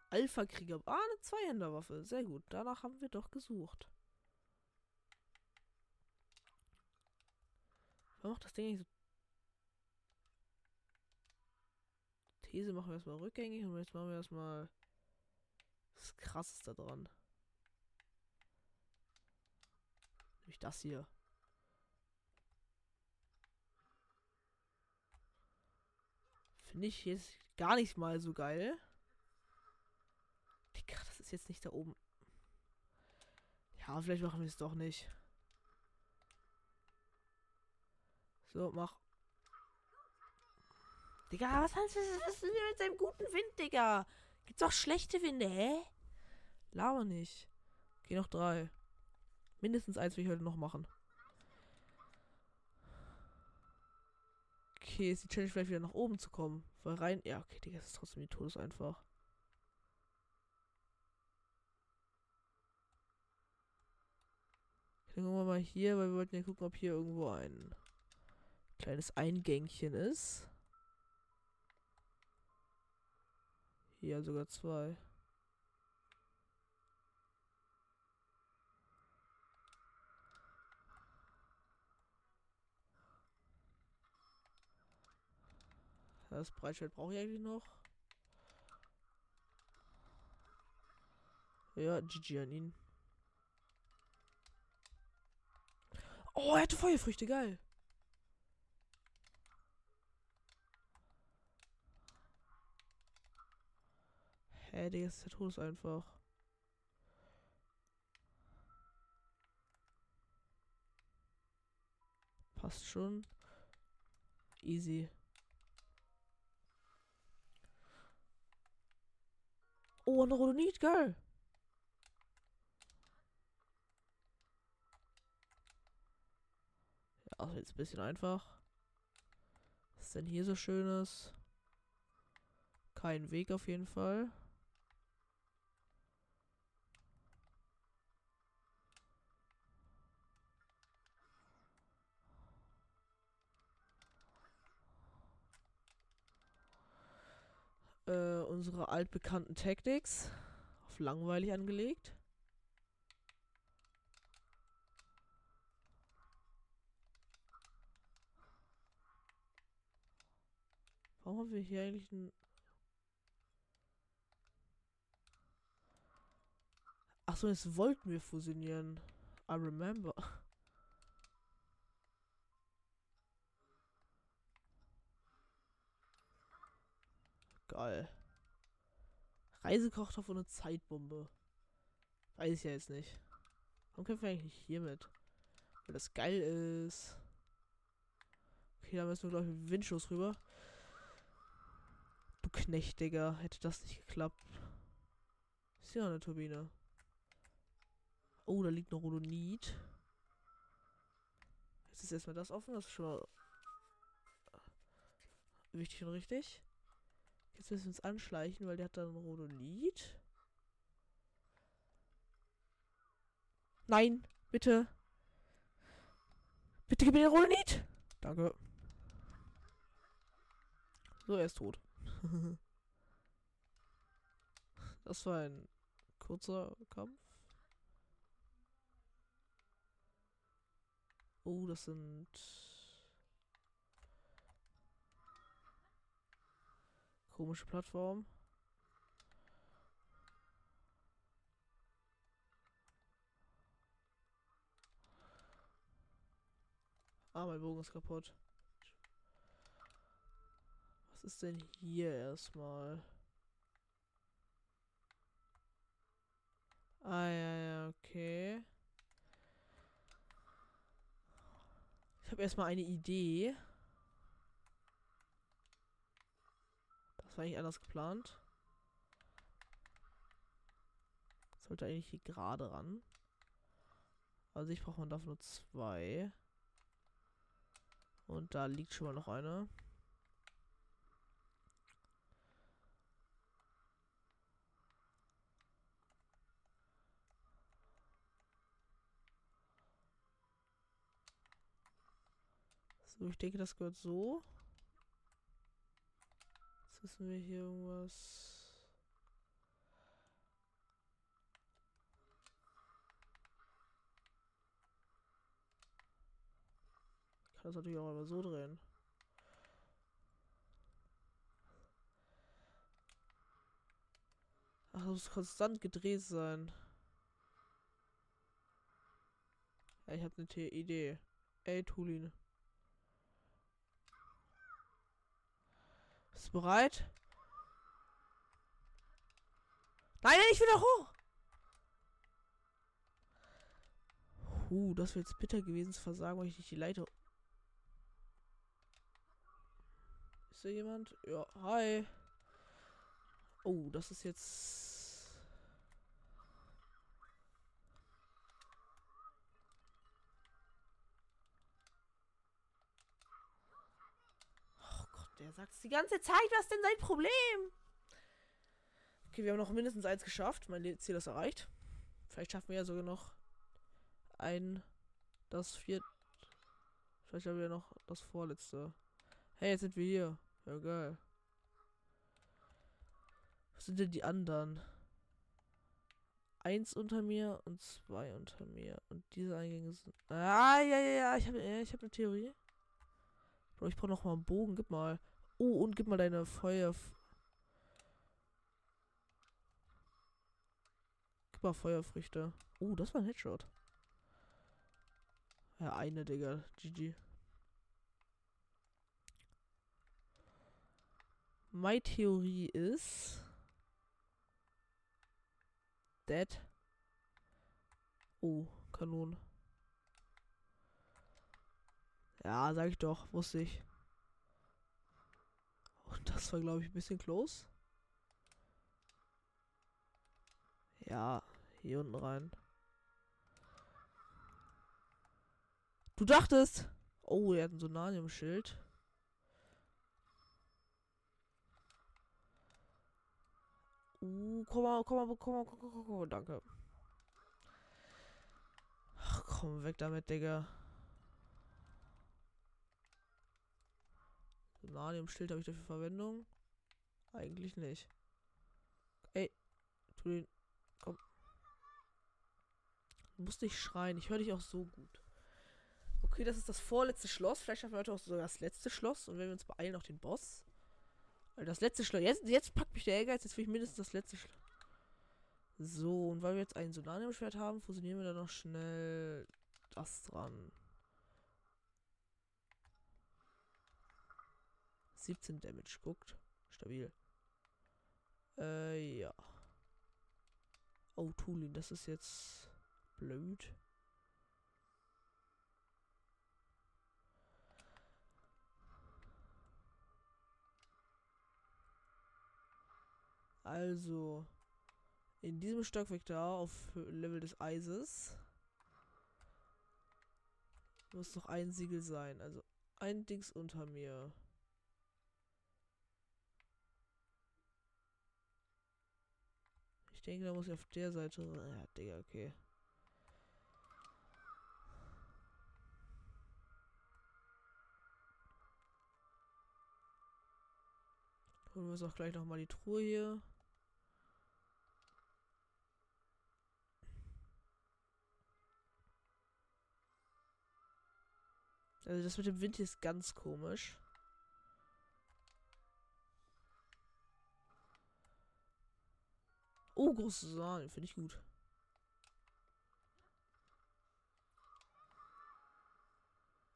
Alpha-Krieger. Ah, eine Zweihänderwaffe. Sehr gut. Danach haben wir doch gesucht. Warum macht das Ding nicht so. These machen wir erstmal rückgängig und jetzt machen wir erstmal das krasseste dran. Nämlich das hier. Finde ich jetzt gar nicht mal so geil. Digga, das ist jetzt nicht da oben. Ja, vielleicht machen wir es doch nicht. So, mach. Digga, was heißt das? Was ist denn mit seinem guten Wind, Digga? Gibt's auch schlechte Winde, hä? Laber nicht. Okay, noch drei. Mindestens eins will ich heute noch machen. Okay, ist die Challenge vielleicht wieder nach oben zu kommen. Weil rein. Ja, okay, Digga, das ist trotzdem die Todes einfach. Dann gucken wir mal hier, weil wir wollten ja gucken, ob hier irgendwo ein kleines Eingängchen ist. Hier sogar zwei. Das Breitschild brauche ich eigentlich noch. Ja, GG an ihn. Oh, er hatte Feuerfrüchte, geil. Hä, Digga, ist der Todes einfach. Passt schon. Easy. Oh, ein Rhodonit, geil. Ja, also jetzt ein bisschen einfach. Was ist denn hier so schönes? Kein Weg auf jeden Fall. Äh, unsere altbekannten Tactics auf langweilig angelegt. Warum haben wir hier eigentlich ein... Achso, jetzt wollten wir fusionieren. I remember. Geil. Reisekochtopf und eine Zeitbombe. Weiß ich ja jetzt nicht. Warum kämpfen wir eigentlich hiermit? Weil das geil ist. Okay, da müssen wir, glaube ich, mit Windschuss rüber. Du Knecht, Digga. Hätte das nicht geklappt. Ist ja eine Turbine. Oh, da liegt noch Rhodonit. Jetzt ist erstmal das offen. Das ist schon mal wichtig und richtig. Jetzt müssen wir uns anschleichen, weil der hat dann Rhodonit. Nein, bitte. Bitte gib mir den Rhodonit. Danke. So, er ist tot. das war ein kurzer Kampf. Oh, das sind Komische Plattform. Ah, mein Bogen ist kaputt. Was ist denn hier erstmal? Ah, ja, ja, okay. Ich habe erstmal eine Idee. Eigentlich anders geplant. Sollte eigentlich hier gerade ran. Also ich brauche man dafür nur zwei. Und da liegt schon mal noch eine. So, ich denke, das gehört so Jetzt wissen wir hier irgendwas. Ich kann das natürlich auch einfach so drehen. Ach, das muss konstant gedreht sein. Ja, ich habe eine Idee. Ey, Tulin. Bist du bereit? Nein, nein, ich will da hoch! Huh, das wäre jetzt bitter gewesen zu versagen, weil ich nicht die Leiter. Ist da jemand? Ja, hi. Oh, das ist jetzt. Oh Gott, der sagt es die ganze Zeit. Was ist denn sein Problem? Okay, wir haben noch mindestens eins geschafft. Mein Ziel ist erreicht. Vielleicht schaffen wir ja sogar noch ein, das viert. Vielleicht haben wir noch das vorletzte. Hey, jetzt sind wir hier. Ja, geil. Was sind denn die anderen? Eins unter mir und zwei unter mir. Und diese Eingänge sind. Ah, ja, ja, ja. Ich habe ja, hab eine Theorie. Bro, ich brauche noch mal einen Bogen. Gib mal. Oh, und gib mal deine Feuer. Gib mal Feuerfrüchte. Oh, das war ein Headshot. Ja, eine, Digga. GG. Meine Theorie ist. Dead. Oh, Kanonen. Ja, sag ich doch, wusste ich. Und das war, glaube ich, ein bisschen close. Ja, hier unten rein. Du dachtest. Oh, er hat ein Sonanium-Schild. Uh, komm mal, komm mal, komm mal, komm mal, komm mal, danke. Ach, komm weg damit, Digga. Sonanium-Schild habe ich dafür Verwendung? Eigentlich nicht. Ey, tu den. Komm. Du musst nicht schreien. Ich höre dich auch so gut. Okay, das ist das vorletzte Schloss. Vielleicht schaffen wir heute auch sogar das letzte Schloss. Und wenn wir uns beeilen, auch den Boss. Weil das letzte Schloss. Jetzt, jetzt packt mich der Ehrgeiz. Jetzt will ich mindestens das letzte Schloss. So, und weil wir jetzt ein Sonanium-Schwert haben, fusionieren wir da noch schnell das dran. 17 Damage, guckt. Stabil. Äh, ja. Oh, Tulin, das ist jetzt blöd. Also, in diesem Stockwerk da auf Level des Eises muss noch ein Siegel sein. Also ein Dings unter mir. Ich denke, da muss ich auf der Seite. Ja, Digga, okay. Holen wir uns auch gleich nochmal die Truhe hier. Also das mit dem Wind hier ist ganz komisch. Oh, große Saal, finde ich gut.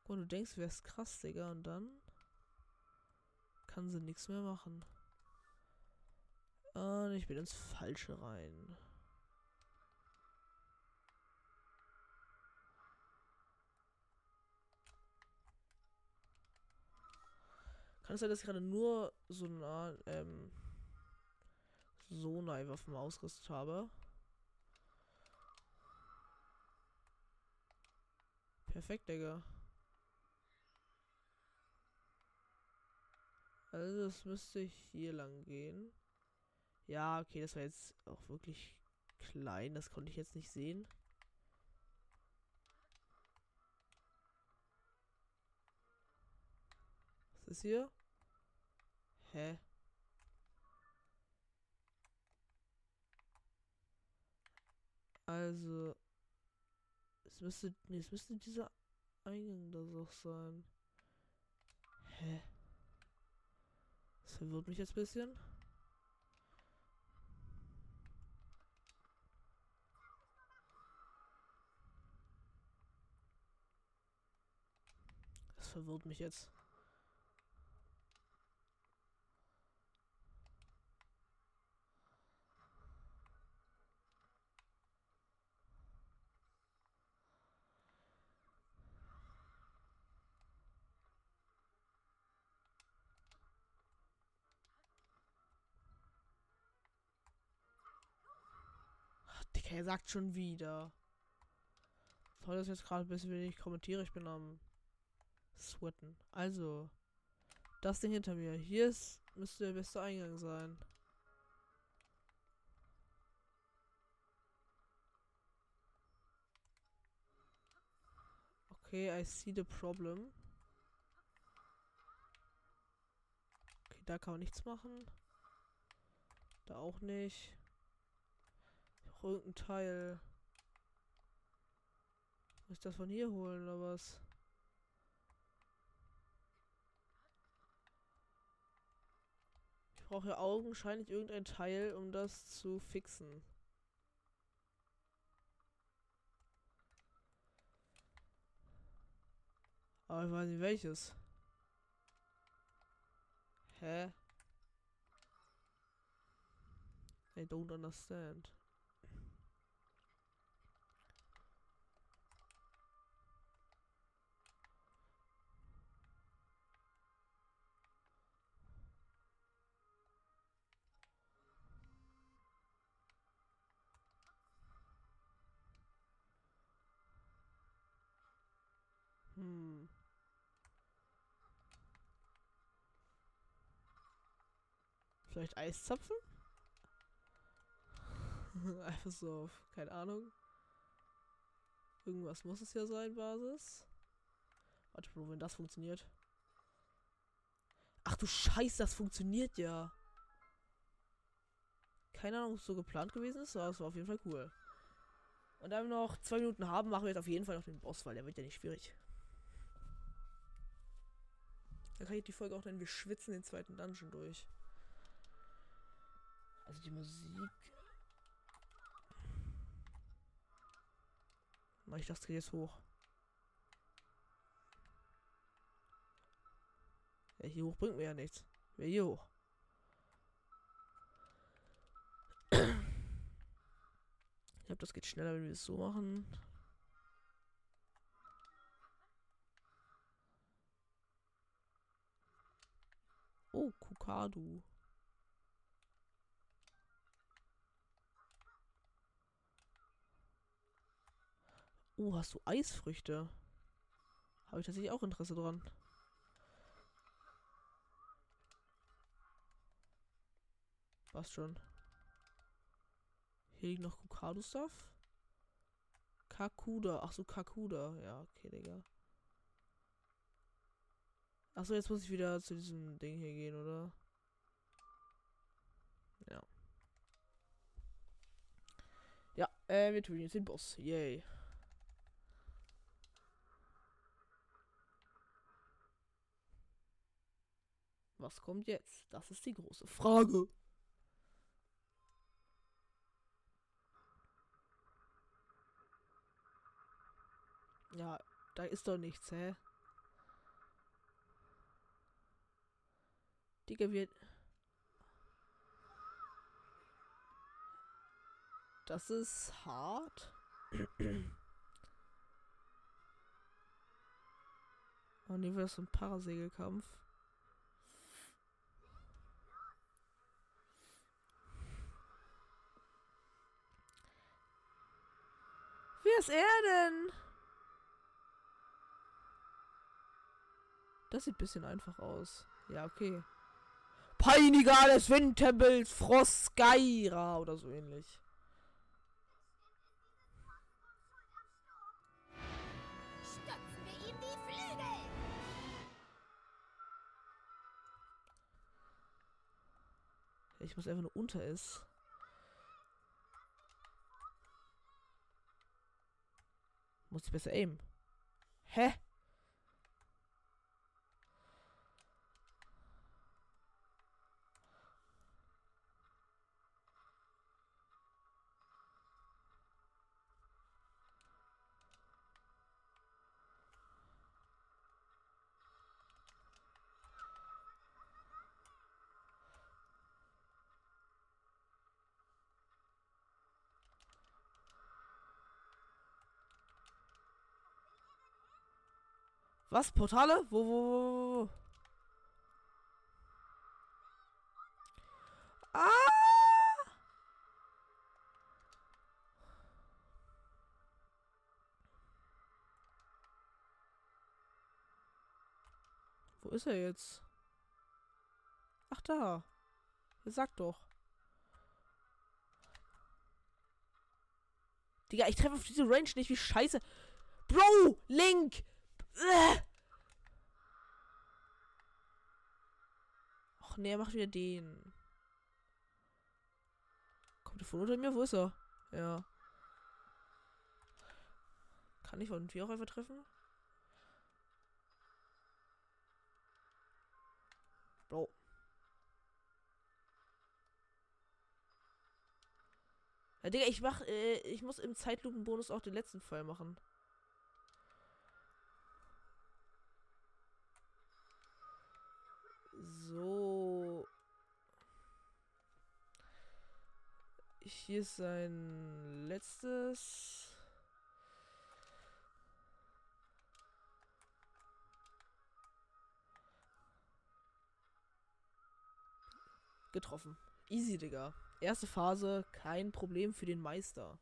Und du denkst, wär's krass, Digga, und dann kann sie nichts mehr machen. Und ich bin ins Falsche rein. Kann es sein, dass ich gerade nur so nah, ähm, so Waffen ausgerüstet habe? Perfekt, Digga. Also es müsste hier lang gehen. Ja, okay, das war jetzt auch wirklich klein. Das konnte ich jetzt nicht sehen. Was ist hier? Hä? Also. Es müsste. Nee, es müsste dieser Eingang da so sein. Hä? Das verwirrt mich jetzt ein bisschen. Das verwirrt mich jetzt. Er sagt schon wieder. Toll, dass ich jetzt gerade ein bisschen wenig kommentiere. Ich bin am sweaten. Also, das Ding hinter mir. Hier ist, müsste der beste Eingang sein. Okay, I see the problem. Okay, da kann man nichts machen. Da auch nicht. Irgendein Teil. Muss ich das von hier holen oder was? Ich brauche ja augenscheinlich irgendein Teil, um das zu fixen. Aber ich weiß nicht welches. Hä? I don't understand. Hm. Vielleicht Eiszapfen? Einfach so auf, keine Ahnung. Irgendwas muss es ja sein, Basis. Warte, Bro, wenn das funktioniert. Ach du Scheiße, das funktioniert ja. Keine Ahnung, ob es so geplant gewesen ist, aber es war auf jeden Fall cool. Und da wir noch zwei Minuten haben, machen wir jetzt auf jeden Fall noch den Boss, weil der wird ja nicht schwierig. Dann kann ich die Folge auch nennen, wir schwitzen den zweiten Dungeon durch. Also die Musik. Mach ich das drehe jetzt hoch. Ja, hier hoch bringt mir ja nichts. Wer hier hoch? Ich glaube, das geht schneller, wenn wir es so machen. Oh, Kukadu. Oh, hast du Eisfrüchte? Habe ich tatsächlich auch Interesse dran. Was schon? Hier liegt noch Kukadu-Stuff. Kakuda. Ach so, Kakuda. Ja, okay, Digga. Achso, jetzt muss ich wieder zu diesem Ding hier gehen, oder? Ja. Ja, äh, wir tun jetzt den Boss. Yay. Was kommt jetzt? Das ist die große Frage. Ja, da ist doch nichts, hä? Digga, wir... Das ist hart. oh ne, das so ein Parasegelkampf. Wer ist er denn? Das sieht ein bisschen einfach aus. Ja, okay. Peiniger des Windtempels Frostgeira oder so ähnlich. Stützen wir ihm die Flügel! Ich muss einfach nur unter es. Muss ich besser aimen. Hä? Was? Portale? Wo, wo, wo? Ah! Wo ist er jetzt? Ach da. Sag doch. Digga, ich treffe auf diese Range nicht. Wie scheiße. Bro! Link! Och nee, er macht wieder den. Kommt der von unter mir? Wo ist er? Ja. Kann ich von vier auch einfach treffen? Bro. Ja, Digga, ich mach, äh, ich muss im Zeitlupenbonus auch den letzten Fall machen. So. Hier ist sein letztes. Getroffen. Easy, Digga. Erste Phase, kein Problem für den Meister.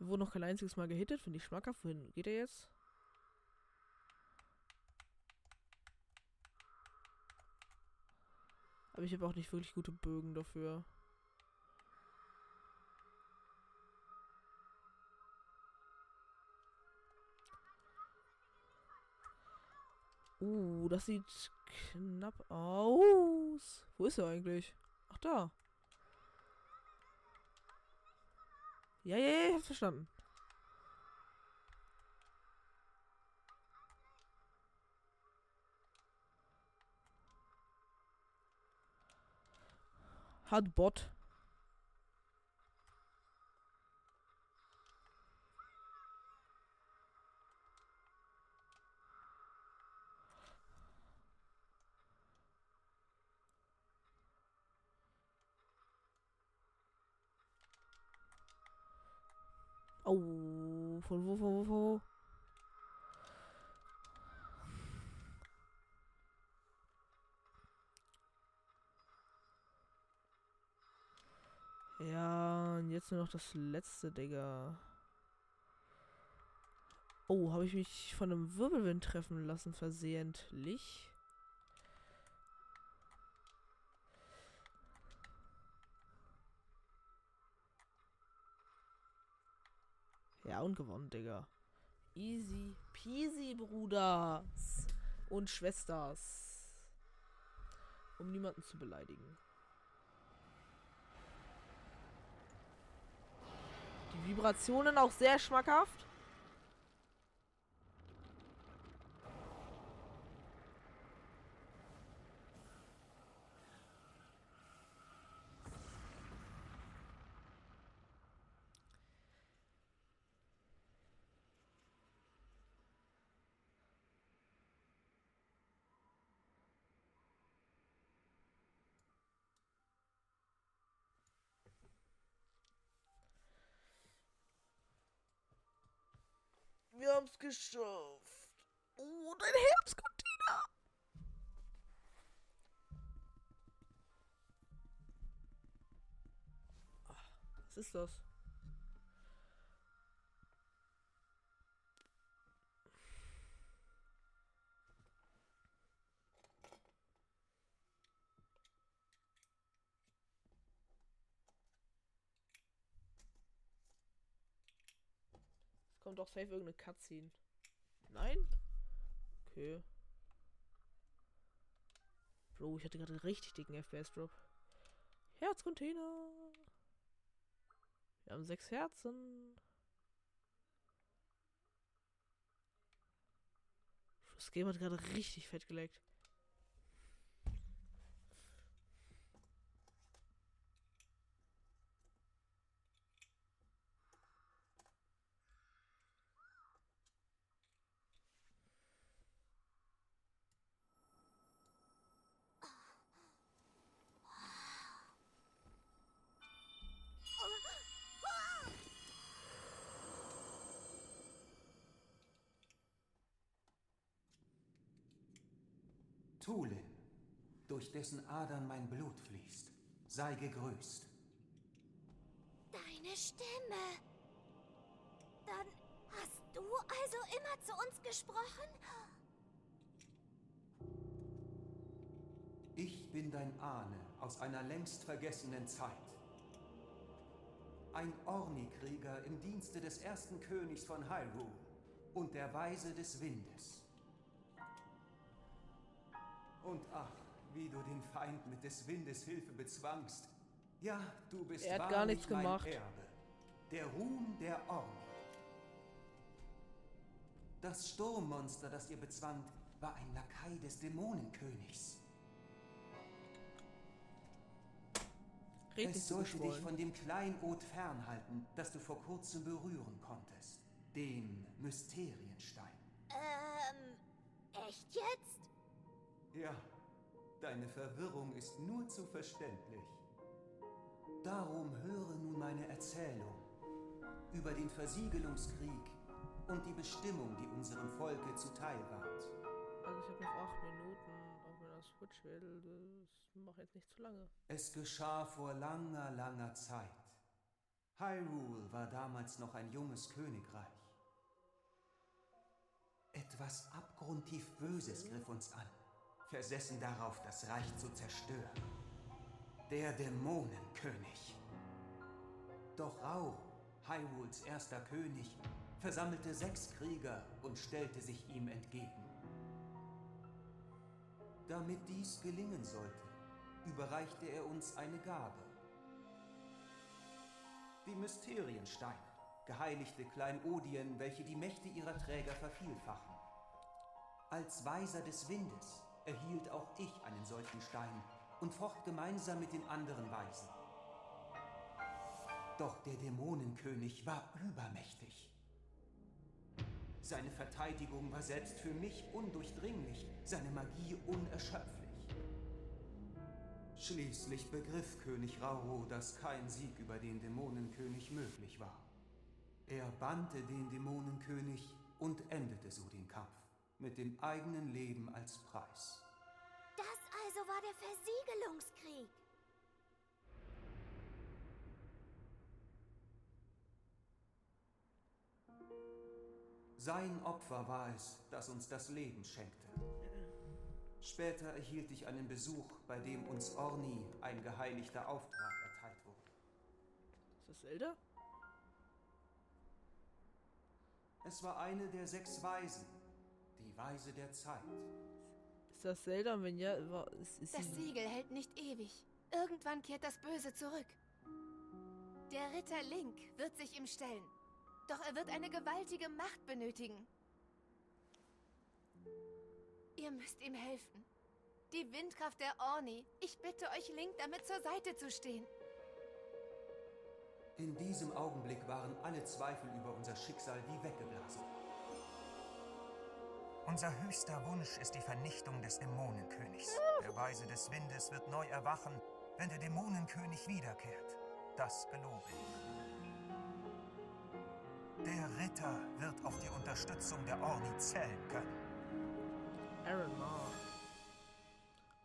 Wir wurden noch kein einziges Mal gehittet, finde ich schmackhaft. Wohin geht er jetzt? Aber ich habe auch nicht wirklich gute Bögen dafür. Uh, das sieht knapp aus. Wo ist er eigentlich? Ach, da. Ja, ja, ja, ich hab's verstanden. Hat Bot. Oh, von wo, von wo, Ja, und jetzt nur noch das letzte, Digga. Oh, habe ich mich von einem Wirbelwind treffen lassen, versehentlich? Ja, und gewonnen, Digga. Easy peasy, Bruders und Schwesters. Um niemanden zu beleidigen. Die Vibrationen auch sehr schmackhaft. Wir haben es geschafft. Oh, dein Herbstcontainer. Was ist das? Kommt doch safe irgendeine Cutscene. Nein? Okay. Bro, ich hatte gerade richtig dicken FPS-Drop. Herzcontainer. Wir haben sechs Herzen. Das Game hat gerade richtig fett geleckt. Durch dessen Adern mein Blut fließt, sei gegrüßt. Deine Stimme. Dann hast du also immer zu uns gesprochen? Ich bin dein Ahne aus einer längst vergessenen Zeit. Ein Orni-Krieger im Dienste des ersten Königs von Hyrule und der Weise des Windes. Und ach, wie du den Feind mit des Windes Hilfe bezwangst. Ja, du bist Er hat gar nichts mein gemacht. Erbe. Der Ruhm der Orni. Das Sturmmonster, das ihr bezwangt, war ein Lakai des Dämonenkönigs. Red nicht Es so sollte dich von dem Kleinod fernhalten, das du vor kurzem berühren konntest. Dem Mysterienstein. Ähm, echt jetzt? Ja, deine Verwirrung ist nur zu verständlich. Darum höre nun meine Erzählung über den Versiegelungskrieg und die Bestimmung, die unserem Volke zuteil ward. Also ich habe noch acht Minuten, auch wenn das Switch will. Das macht jetzt nicht zu lange. Es geschah vor langer, langer Zeit. Hyrule war damals noch ein junges Königreich. Etwas abgrundtief Böses griff uns an, versessen darauf, das Reich zu zerstören. Der Dämonenkönig. Doch Rau, Hyrules erster König, versammelte sechs Krieger und stellte sich ihm entgegen. Damit dies gelingen sollte, überreichte er uns eine Gabe. Die Mysteriensteine, geheiligte Kleinodien, welche die Mächte ihrer Träger vervielfachen. Als Weiser des Windes erhielt auch ich einen solchen Stein und focht gemeinsam mit den anderen Weisen. Doch der Dämonenkönig war übermächtig. Seine Verteidigung war selbst für mich undurchdringlich, seine Magie unerschöpflich. Schließlich begriff König Rauro, dass kein Sieg über den Dämonenkönig möglich war. Er bannte den Dämonenkönig und endete so den Kampf, mit dem eigenen Leben als Preis. Das also war der Versiegelungskrieg. Sein Opfer war es, das uns das Leben schenkte. Später erhielt ich einen Besuch, bei dem uns Orni ein geheiligter Auftrag erteilt wurde. Ist das Zelda? Es war eine der sechs Weisen, die Weise der Zeit. Ist das Zelda? Und wenn ja, ist, ist Das sie. Siegel hält nicht ewig. Irgendwann kehrt das Böse zurück. Der Ritter Link wird sich ihm stellen. Doch er wird eine gewaltige Macht benötigen. Ihr müsst ihm helfen. Die Windkraft der Orni. Ich bitte euch, Link, damit zur Seite zu stehen. In diesem Augenblick waren alle Zweifel über unser Schicksal wie weggeblasen. Unser höchster Wunsch ist die Vernichtung des Dämonenkönigs. Der Weise des Windes wird neu erwachen, wenn der Dämonenkönig wiederkehrt. Das gelobe ich. Der Ritter wird auf die Unterstützung der Orni zählen können. Aaron Ma.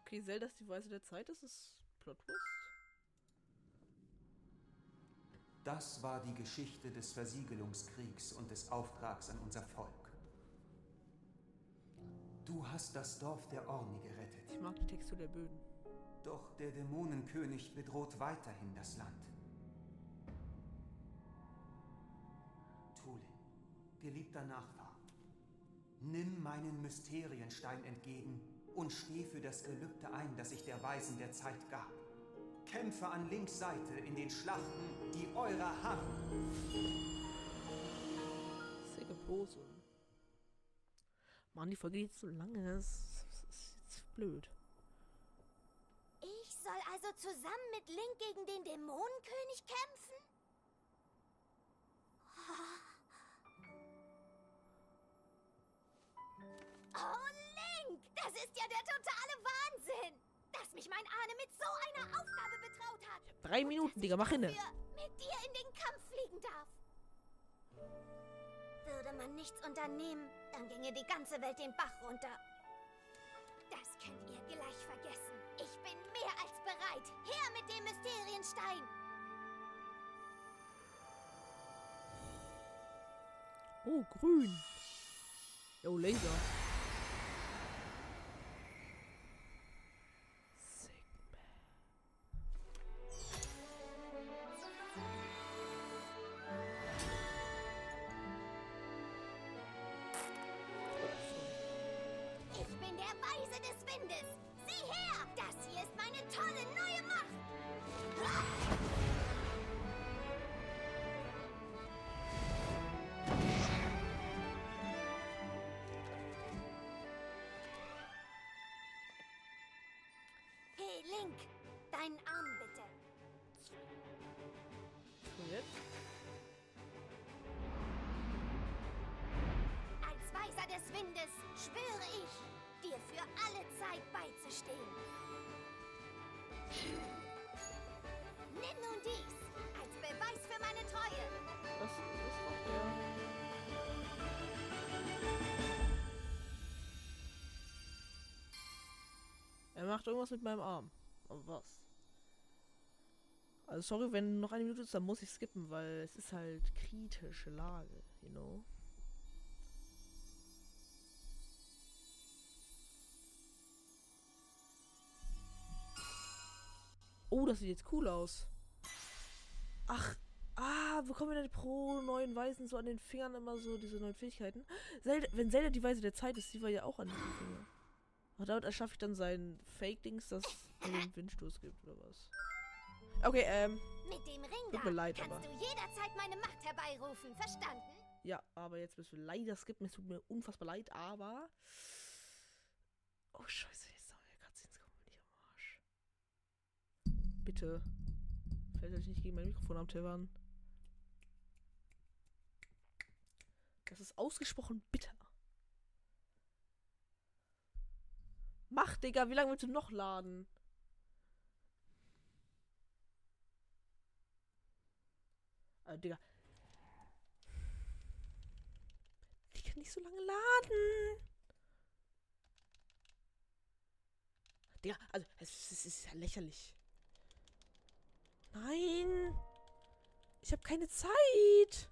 Okay, Zelda ist die Weise der Zeit. Das ist Plot Twist. Das war die Geschichte des Versiegelungskriegs und des Auftrags an unser Volk. Du hast das Dorf der Orni gerettet. Ich mag die Textur der Böden. Doch der Dämonenkönig bedroht weiterhin das Land. Tulin, geliebter Nachfahr, nimm meinen Mysterienstein entgegen und steh für das Gelübde ein, das ich der Weisen der Zeit gab. Kämpfe an Links Seite in den Schlachten, die eurer harren. Sicke Pose. Mann, die Folge geht so lange. Das, das ist jetzt blöd. Ich soll also zusammen mit Link gegen den Dämonenkönig kämpfen? Oh, Link! Das ist ja der totale Wahnsinn! Dass mich mein Ahne mit so einer Aufgabe betraut hat! Drei Minuten, Digga, mach hinne. Mit dir in den Kampf fliegen darf. Würde man nichts unternehmen, dann ginge die ganze Welt den Bach runter. Das könnt ihr gleich vergessen. Ich bin mehr als bereit. Her mit dem Mysterienstein. Oh, grün. Jo, Laser. Hey, Link. Deinen Arm bitte. Und jetzt? Als Weiser des Windes schwöre ich, dir für alle Zeit beizustehen. Nimm nun dies als Beweis für meine Treue. Das ist doch der. Macht irgendwas mit meinem Arm. Aber was? Also sorry, wenn noch eine Minute ist, dann muss ich skippen, weil es ist halt kritische Lage, you know. Oh, das sieht jetzt cool aus. Ach, ah, bekommen wir dann pro neuen Weisen so an den Fingern immer so diese neuen Fähigkeiten? Zelda, wenn Zelda die Weise der Zeit ist, die war ja auch an den Fingern. Und damit erschaffe ich dann sein Fake-Dings, das mir den Windstoß gibt, oder was? Okay, ähm, Mit dem Ring Tut mir leid, kannst aber- du jederzeit meine Macht herbeirufen. Verstanden? ja, aber jetzt müssen wir leider skippen. Es tut mir unfassbar leid, aber. Oh, Scheiße, jetzt haben wir Cutscenes kommen nicht am Arsch. Bitte. Fällt euch nicht gegen mein Mikrofon am Tippern. Das ist ausgesprochen bitter. Mach, Digga, wie lange willst du noch laden? Äh, Digga. Die kann nicht so lange laden. Digga, also, es, es ist ja lächerlich. Nein. Ich habe keine Zeit.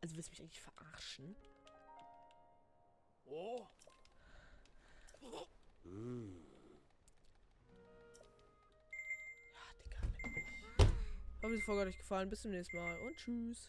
Also, willst du mich eigentlich verarschen? Oh. Ja, Digga, leck mich. Hoffe, die Folge hat euch gefallen. Bis zum nächsten Mal und tschüss.